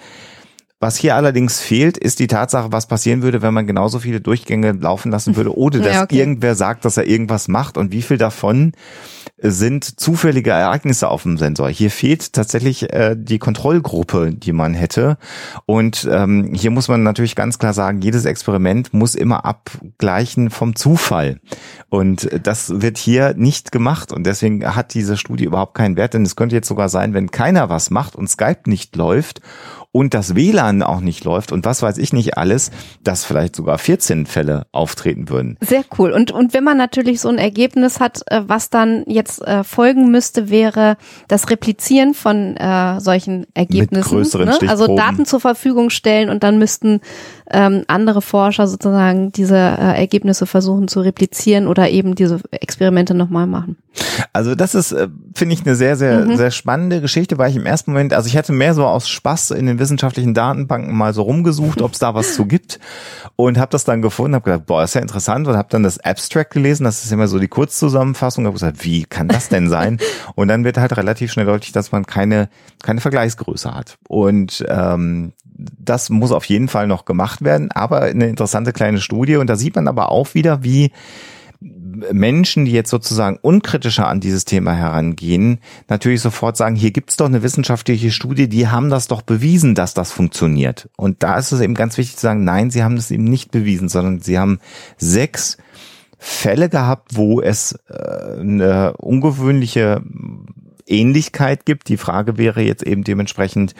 was hier allerdings fehlt, ist die Tatsache, was passieren würde, wenn man genauso viele Durchgänge laufen lassen würde, ohne dass Ja, okay. irgendwer sagt, dass er irgendwas macht und wie viel davon sind zufällige Ereignisse auf dem Sensor. Hier fehlt tatsächlich äh, die Kontrollgruppe, die man hätte. Und ähm, hier muss man natürlich ganz klar sagen, jedes Experiment muss immer abgleichen vom Zufall. Und das wird hier nicht gemacht. Und deswegen hat diese Studie überhaupt keinen Wert. Denn es könnte jetzt sogar sein, wenn keiner was macht und Skype nicht läuft und das WLAN auch nicht läuft und was weiß ich nicht alles, dass vielleicht sogar 14 Fälle auftreten würden. Sehr cool. Und, und wenn man natürlich so ein Ergebnis hat, äh, was dann jetzt äh, folgen müsste, wäre das Replizieren von äh, solchen Ergebnissen. größeren ne? Also. Daten zur Verfügung stellen und dann müssten ähm, andere Forscher sozusagen diese äh, Ergebnisse versuchen zu replizieren oder eben diese Experimente nochmal machen. Also das ist, äh, finde ich, eine sehr, sehr, Mhm. sehr spannende Geschichte, weil ich im ersten Moment, also ich hatte mehr so aus Spaß in den wissenschaftlichen Datenbanken mal so rumgesucht, ob es da was zu gibt und habe das dann gefunden, habe gedacht, boah, ist ja interessant und habe dann das Abstract gelesen, das ist immer so die Kurzzusammenfassung, habe gesagt, wie kann das denn sein? und dann wird halt relativ schnell deutlich, dass man keine keine Vergleichsgröße hat und ähm, das muss auf jeden Fall noch gemacht werden, aber eine interessante kleine Studie und da sieht man aber auch wieder, wie Menschen, die jetzt sozusagen unkritischer an dieses Thema herangehen, natürlich sofort sagen, hier gibt's doch eine wissenschaftliche Studie, die haben das doch bewiesen, dass das funktioniert. Und da ist es eben ganz wichtig zu sagen, nein, sie haben das eben nicht bewiesen, sondern sie haben sechs Fälle gehabt, wo es äh, eine ungewöhnliche Ähnlichkeit gibt. Die Frage wäre jetzt eben dementsprechend,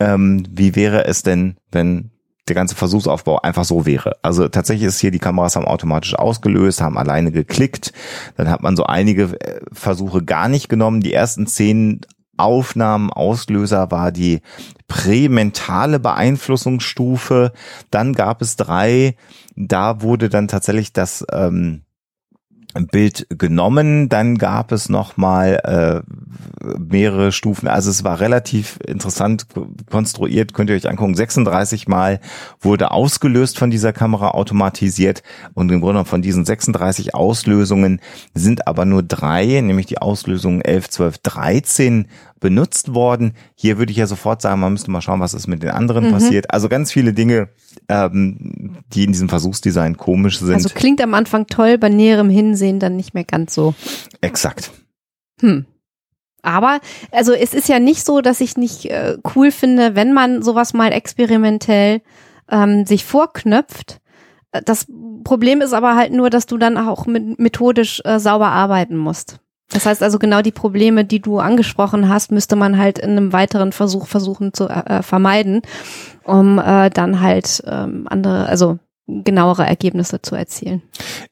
ähm, wie wäre es denn, wenn der ganze Versuchsaufbau einfach so wäre. Also tatsächlich ist hier, die Kameras haben automatisch ausgelöst, haben alleine geklickt. Dann hat man so einige äh, Versuche gar nicht genommen. Die ersten zehn Aufnahmen, Auslöser war die prämentale Beeinflussungsstufe. Dann gab es drei, da wurde dann tatsächlich das ähm, Bild genommen. Dann gab es noch mal äh, mehrere Stufen. Also es war relativ interessant konstruiert. Könnt ihr euch angucken. 36 Mal wurde ausgelöst von dieser Kamera automatisiert und im Grunde von diesen 36 Auslösungen sind aber nur drei, nämlich die Auslösungen 11, 12, 13 benutzt worden. Hier würde ich ja sofort sagen, man müsste mal schauen, was ist mit den anderen mhm. passiert. Also ganz viele Dinge, ähm, die in diesem Versuchsdesign komisch sind. Also klingt am Anfang toll, bei näherem Hinsehen dann nicht mehr ganz so. Exakt. Hm. Aber, also es ist ja nicht so, dass ich nicht äh, cool finde, wenn man sowas mal experimentell ähm, sich vorknöpft. Das Problem ist aber halt nur, dass du dann auch mit, methodisch äh, sauber arbeiten musst. Das heißt also genau die Probleme, die du angesprochen hast, müsste man halt in einem weiteren Versuch versuchen zu äh, äh, vermeiden, um äh, dann halt ähm, andere, also genauere Ergebnisse zu erzielen.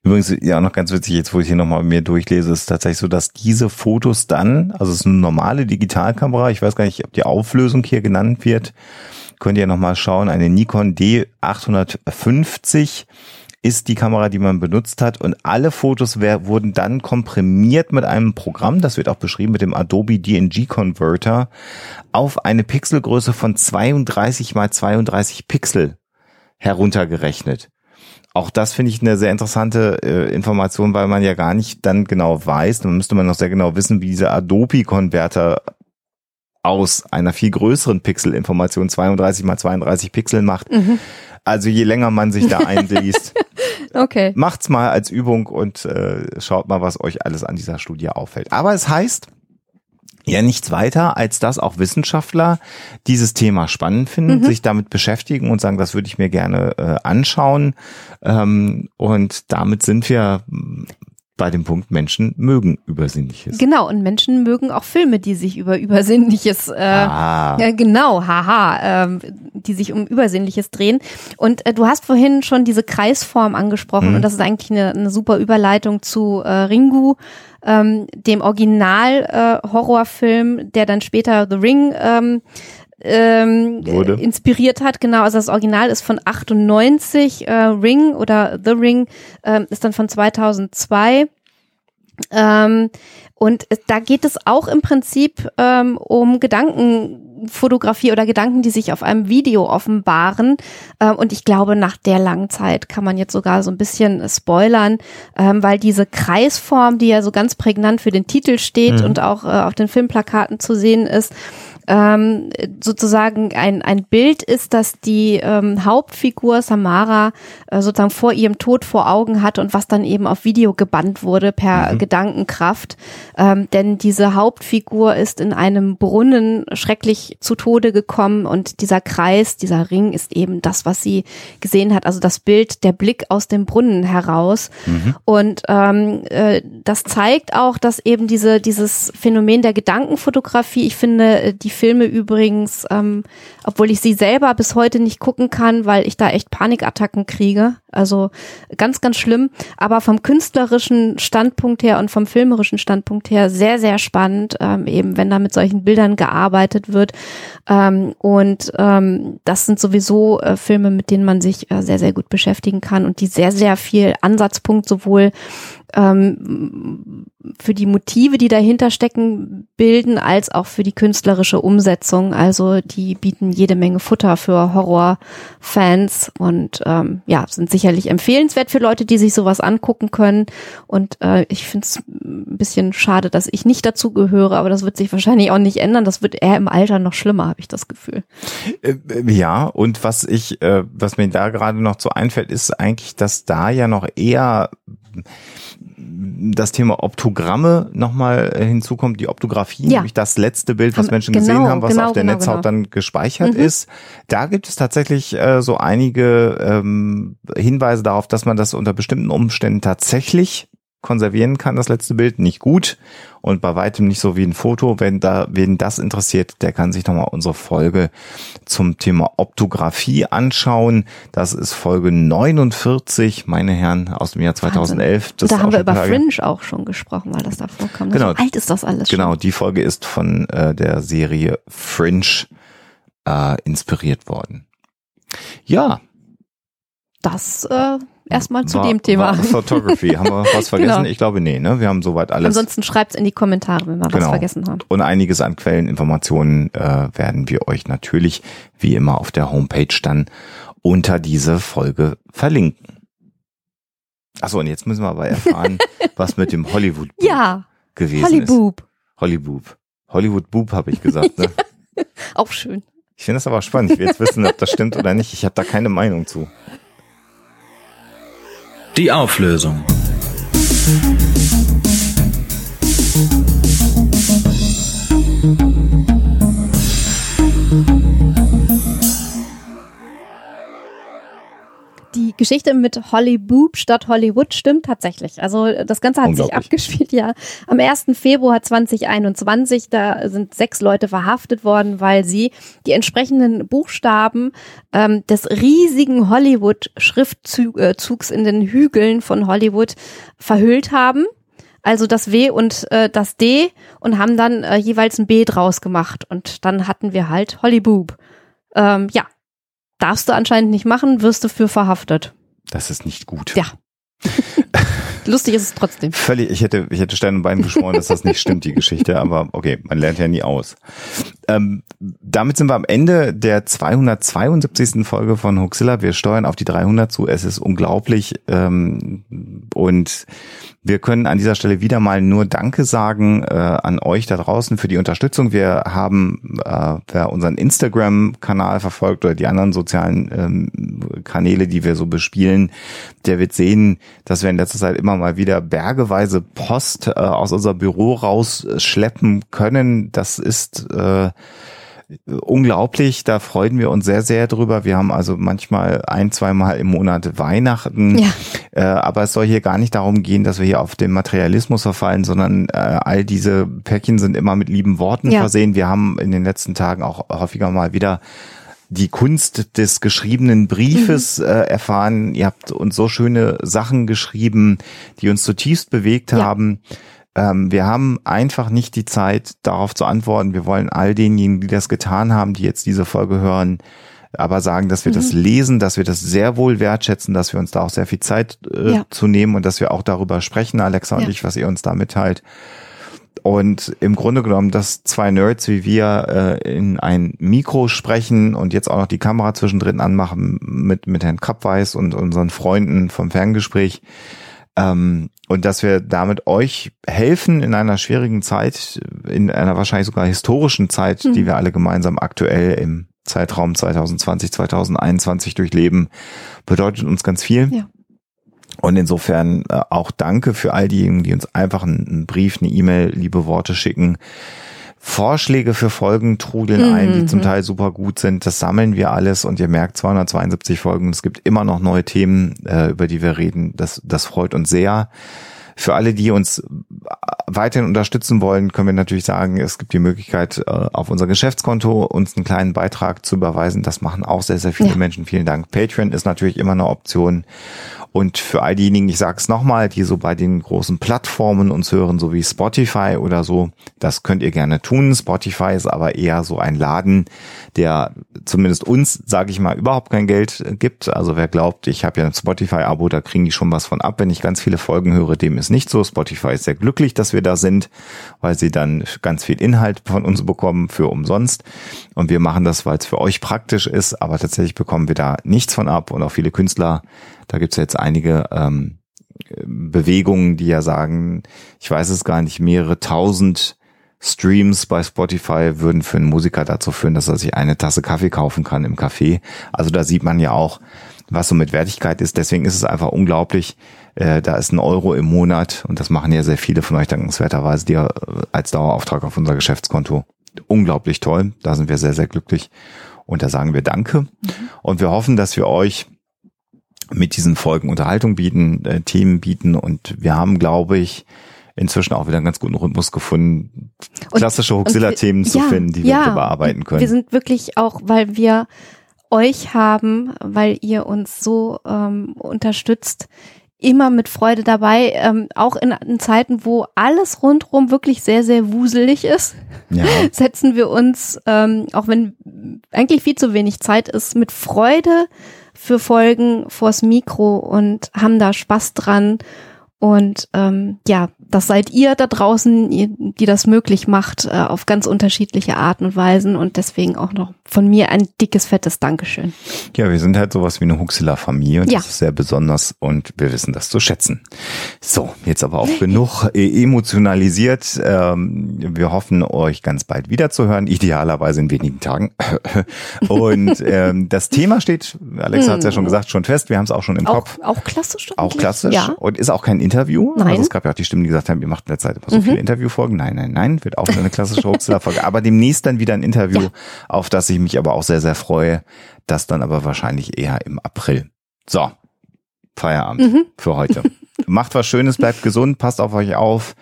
Übrigens, ja, noch ganz witzig, jetzt wo ich hier nochmal mir durchlese, ist tatsächlich so, dass diese Fotos dann, also es ist eine normale Digitalkamera, ich weiß gar nicht, ob die Auflösung hier genannt wird, könnt ihr nochmal schauen, eine Nikon D850 ist die Kamera, die man benutzt hat. Und alle Fotos wurden dann komprimiert mit einem Programm, das wird auch beschrieben mit dem Adobe DNG Converter, auf eine Pixelgröße von 32 mal 32 Pixel heruntergerechnet. Auch das finde ich eine sehr interessante äh, Information, weil man ja gar nicht dann genau weiß, dann müsste man noch sehr genau wissen, wie dieser Adobe-Converter aus einer viel größeren Pixelinformation 32 mal 32 Pixel macht. Mhm. Also je länger man sich da einliest, okay. macht's mal als Übung und äh, schaut mal, was euch alles an dieser Studie auffällt. Aber es heißt, ja nichts weiter, als dass auch Wissenschaftler dieses Thema spannend finden, mhm. sich damit beschäftigen und sagen, das würde ich mir gerne äh, anschauen. Ähm, und damit sind wir bei dem Punkt, Menschen mögen Übersinnliches. Genau, und Menschen mögen auch Filme, die sich über Übersinnliches, äh, ah. ja, genau, haha, ähm, die sich um Übersinnliches drehen. Und äh, du hast vorhin schon diese Kreisform angesprochen mhm. und das ist eigentlich eine, eine super Überleitung zu äh, Ringu, ähm, dem Original-Horrorfilm, äh, der dann später The Ring ähm, ähm, inspiriert hat. Genau, also das Original ist von 98, äh, Ring oder The Ring äh, ist dann von 2002. Ähm, und da geht es auch im Prinzip ähm, um Gedankenfotografie oder Gedanken, die sich auf einem Video offenbaren. Ähm, und ich glaube, nach der langen Zeit kann man jetzt sogar so ein bisschen spoilern, ähm, weil diese Kreisform, die ja so ganz prägnant für den Titel steht mhm. und auch äh, auf den Filmplakaten zu sehen ist, ähm, sozusagen ein, ein Bild ist, das die ähm, Hauptfigur Samara äh, sozusagen vor ihrem Tod vor Augen hat und was dann eben auf Video gebannt wurde per mhm. Gedankenkraft. Ähm, denn diese Hauptfigur ist in einem Brunnen schrecklich zu Tode gekommen und dieser Kreis, dieser Ring ist eben das, was sie gesehen hat. Also das Bild, der Blick aus dem Brunnen heraus. Mhm. Und ähm, äh, das zeigt auch, dass eben diese, dieses Phänomen der Gedankenfotografie, ich finde, die Filme übrigens, ähm, obwohl ich sie selber bis heute nicht gucken kann, weil ich da echt Panikattacken kriege. Also ganz, ganz schlimm. Aber vom künstlerischen Standpunkt her und vom filmerischen Standpunkt her sehr, sehr spannend, ähm, eben wenn da mit solchen Bildern gearbeitet wird. Ähm, und ähm, das sind sowieso äh, Filme, mit denen man sich äh, sehr, sehr gut beschäftigen kann und die sehr, sehr viel Ansatzpunkt sowohl ähm, für die Motive, die dahinter stecken, bilden, als auch für die künstlerische Umsetzung. Also die bieten jede Menge Futter für Horrorfans und ähm, ja, sind sicherlich empfehlenswert für Leute, die sich sowas angucken können. Und äh, ich finde es ein bisschen schade, dass ich nicht dazu gehöre, aber das wird sich wahrscheinlich auch nicht ändern. Das wird eher im Alter noch schlimmer, habe ich das Gefühl. Äh, ja, und was ich, äh, was mir da gerade noch so einfällt, ist eigentlich, dass da ja noch eher das Thema Optogramme nochmal äh, hinzukommt, die Optografie, ja. nämlich das letzte Bild, was Menschen genau, gesehen haben, was genau, auf der genau, Netzhaut genau. dann gespeichert mhm. ist. Da gibt es tatsächlich äh, so einige ähm, Hinweise darauf, dass man das unter bestimmten Umständen tatsächlich konservieren kann, das letzte Bild, nicht gut und bei weitem nicht so wie ein Foto. Wenn da, wen das interessiert, der kann sich nochmal unsere Folge zum Thema Optografie anschauen. Das ist Folge 49, meine Herren, aus dem Jahr 2011. da haben wir über Tage. Fringe auch schon gesprochen, weil das da vorkam. Genau. So alt ist das alles Genau, schon. die Folge ist von äh, der Serie Fringe äh, inspiriert worden. Ja. Das äh, erstmal zu war, dem Thema. Photography. haben wir was vergessen? Genau. Ich glaube, nee, ne? Wir haben soweit alles. Ansonsten schreibt's in die Kommentare, wenn wir genau. was vergessen haben. Und einiges an Quelleninformationen äh, werden wir euch natürlich wie immer auf der Homepage dann unter diese Folge verlinken. Achso, und jetzt müssen wir aber erfahren, was mit dem Hollywood ja, gewesen Hollyboob. ist. Hollyboob. Hollywood Boob habe ich gesagt, ne? Auch schön. Ich finde das aber spannend. Ich will jetzt wissen, ob das stimmt oder nicht. Ich habe da keine Meinung zu. Die Auflösung. Geschichte mit Holly Boop statt Hollywood stimmt tatsächlich. Also das Ganze hat sich abgespielt, ja. Am 1. Februar 2021, da sind sechs Leute verhaftet worden, weil sie die entsprechenden Buchstaben ähm, des riesigen Hollywood-Schriftzugs in den Hügeln von Hollywood verhüllt haben also das W und äh, das D und haben dann äh, jeweils ein B draus gemacht. Und dann hatten wir halt Hollyboob. Ähm, ja, Darfst du anscheinend nicht machen, wirst du für verhaftet. Das ist nicht gut. Ja. Lustig ist es trotzdem. Völlig, ich hätte, ich hätte Stein und Bein geschworen, dass das nicht stimmt, die Geschichte, aber okay, man lernt ja nie aus. Ähm, damit sind wir am Ende der 272. Folge von Huxilla. Wir steuern auf die 300 zu. Es ist unglaublich ähm, und wir können an dieser Stelle wieder mal nur Danke sagen äh, an euch da draußen für die Unterstützung. Wir haben, äh, wer unseren Instagram-Kanal verfolgt oder die anderen sozialen ähm, Kanäle, die wir so bespielen, der wird sehen, dass wir in letzter Zeit immer mal wieder bergeweise Post äh, aus unser Büro rausschleppen können. Das ist äh, unglaublich. Da freuen wir uns sehr, sehr drüber. Wir haben also manchmal ein, zweimal im Monat Weihnachten. Ja. Äh, aber es soll hier gar nicht darum gehen, dass wir hier auf den Materialismus verfallen, sondern äh, all diese Päckchen sind immer mit lieben Worten ja. versehen. Wir haben in den letzten Tagen auch häufiger mal wieder die Kunst des geschriebenen Briefes mhm. äh, erfahren. Ihr habt uns so schöne Sachen geschrieben, die uns zutiefst bewegt ja. haben. Ähm, wir haben einfach nicht die Zeit, darauf zu antworten. Wir wollen all denjenigen, die das getan haben, die jetzt diese Folge hören, aber sagen, dass wir mhm. das lesen, dass wir das sehr wohl wertschätzen, dass wir uns da auch sehr viel Zeit äh, ja. zu nehmen und dass wir auch darüber sprechen, Alexa und ja. ich, was ihr uns da mitteilt. Und im Grunde genommen, dass zwei Nerds wie wir äh, in ein Mikro sprechen und jetzt auch noch die Kamera zwischendrin anmachen mit, mit Herrn Kappweiß und unseren Freunden vom Ferngespräch, ähm, und dass wir damit euch helfen in einer schwierigen Zeit, in einer wahrscheinlich sogar historischen Zeit, mhm. die wir alle gemeinsam aktuell im Zeitraum 2020, 2021 durchleben, bedeutet uns ganz viel. Ja. Und insofern äh, auch danke für all diejenigen, die uns einfach einen Brief, eine E-Mail, liebe Worte schicken. Vorschläge für Folgen trudeln mhm. ein, die zum mhm. Teil super gut sind. Das sammeln wir alles und ihr merkt 272 Folgen. Es gibt immer noch neue Themen, äh, über die wir reden. Das, das freut uns sehr. Für alle, die uns weiterhin unterstützen wollen, können wir natürlich sagen, es gibt die Möglichkeit, äh, auf unser Geschäftskonto uns einen kleinen Beitrag zu überweisen. Das machen auch sehr, sehr viele ja. Menschen. Vielen Dank. Patreon ist natürlich immer eine Option. Und für all diejenigen, ich sage es nochmal, die so bei den großen Plattformen uns hören, so wie Spotify oder so, das könnt ihr gerne tun. Spotify ist aber eher so ein Laden, der zumindest uns, sage ich mal, überhaupt kein Geld gibt. Also wer glaubt, ich habe ja ein Spotify-Abo, da kriegen die schon was von ab, wenn ich ganz viele Folgen höre, dem ist nicht so. Spotify ist sehr glücklich, dass wir da sind, weil sie dann ganz viel Inhalt von uns bekommen für umsonst. Und wir machen das, weil es für euch praktisch ist, aber tatsächlich bekommen wir da nichts von ab und auch viele Künstler da gibt es jetzt einige ähm, Bewegungen, die ja sagen, ich weiß es gar nicht, mehrere tausend Streams bei Spotify würden für einen Musiker dazu führen, dass er sich eine Tasse Kaffee kaufen kann im Café. Also da sieht man ja auch, was so mit Wertigkeit ist. Deswegen ist es einfach unglaublich. Äh, da ist ein Euro im Monat und das machen ja sehr viele von euch dankenswerterweise, die äh, als Dauerauftrag auf unser Geschäftskonto. Unglaublich toll. Da sind wir sehr, sehr glücklich. Und da sagen wir Danke. Mhm. Und wir hoffen, dass wir euch mit diesen Folgen Unterhaltung bieten, äh, Themen bieten und wir haben, glaube ich, inzwischen auch wieder einen ganz guten Rhythmus gefunden, klassische Huxilla-Themen zu ja, finden, die ja, wir bearbeiten können. Wir sind wirklich auch, weil wir euch haben, weil ihr uns so ähm, unterstützt, immer mit Freude dabei, ähm, auch in, in, Zeiten, wo alles rundrum wirklich sehr, sehr wuselig ist, ja. setzen wir uns, ähm, auch wenn eigentlich viel zu wenig Zeit ist, mit Freude für Folgen vors Mikro und haben da Spaß dran. Und ähm, ja, das seid ihr da draußen, die das möglich macht, äh, auf ganz unterschiedliche Arten und Weisen. Und deswegen auch noch von mir ein dickes, fettes Dankeschön. Ja, wir sind halt sowas wie eine Huxilla-Familie und ja. das ist sehr besonders und wir wissen das zu schätzen. So, jetzt aber auch genug e-, emotionalisiert. Ähm, wir hoffen, euch ganz bald wiederzuhören, idealerweise in wenigen Tagen. Und ähm, das Thema steht, Alexa hat es ja schon hm. gesagt, schon fest. Wir haben es auch schon im auch, Kopf. Auch klassisch. Auch klassisch. Ja. Und ist auch kein Interview. Nein. Also es gab ja auch die Stimmen, die gesagt haben, ihr macht in der Zeit immer so mhm. viele Interviewfolgen. Nein, nein, nein, wird auch eine klassische Huxilla-Folge. Aber demnächst dann wieder ein Interview, ja. auf das ich mich aber auch sehr, sehr freue. Das dann aber wahrscheinlich eher im April. So, Feierabend mhm. für heute. Macht was Schönes, bleibt gesund, passt auf euch auf.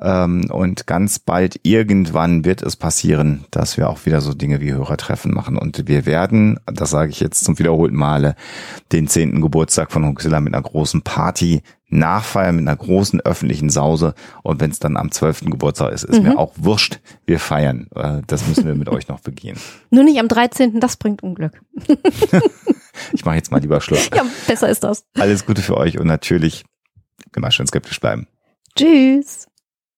Ähm, und ganz bald irgendwann wird es passieren, dass wir auch wieder so Dinge wie Hörertreffen machen. Und wir werden, das sage ich jetzt zum wiederholten Male, den zehnten Geburtstag von Huxilla mit einer großen Party nachfeiern, mit einer großen öffentlichen Sause. Und wenn es dann am zwölften Geburtstag ist, ist mhm. mir auch wurscht. Wir feiern. Äh, das müssen wir mit euch noch begehen. Nur nicht am 13., das bringt Unglück. ich mache jetzt mal lieber Schluss. Ja, besser ist das. Alles Gute für euch und natürlich immer schön skeptisch bleiben. Tschüss.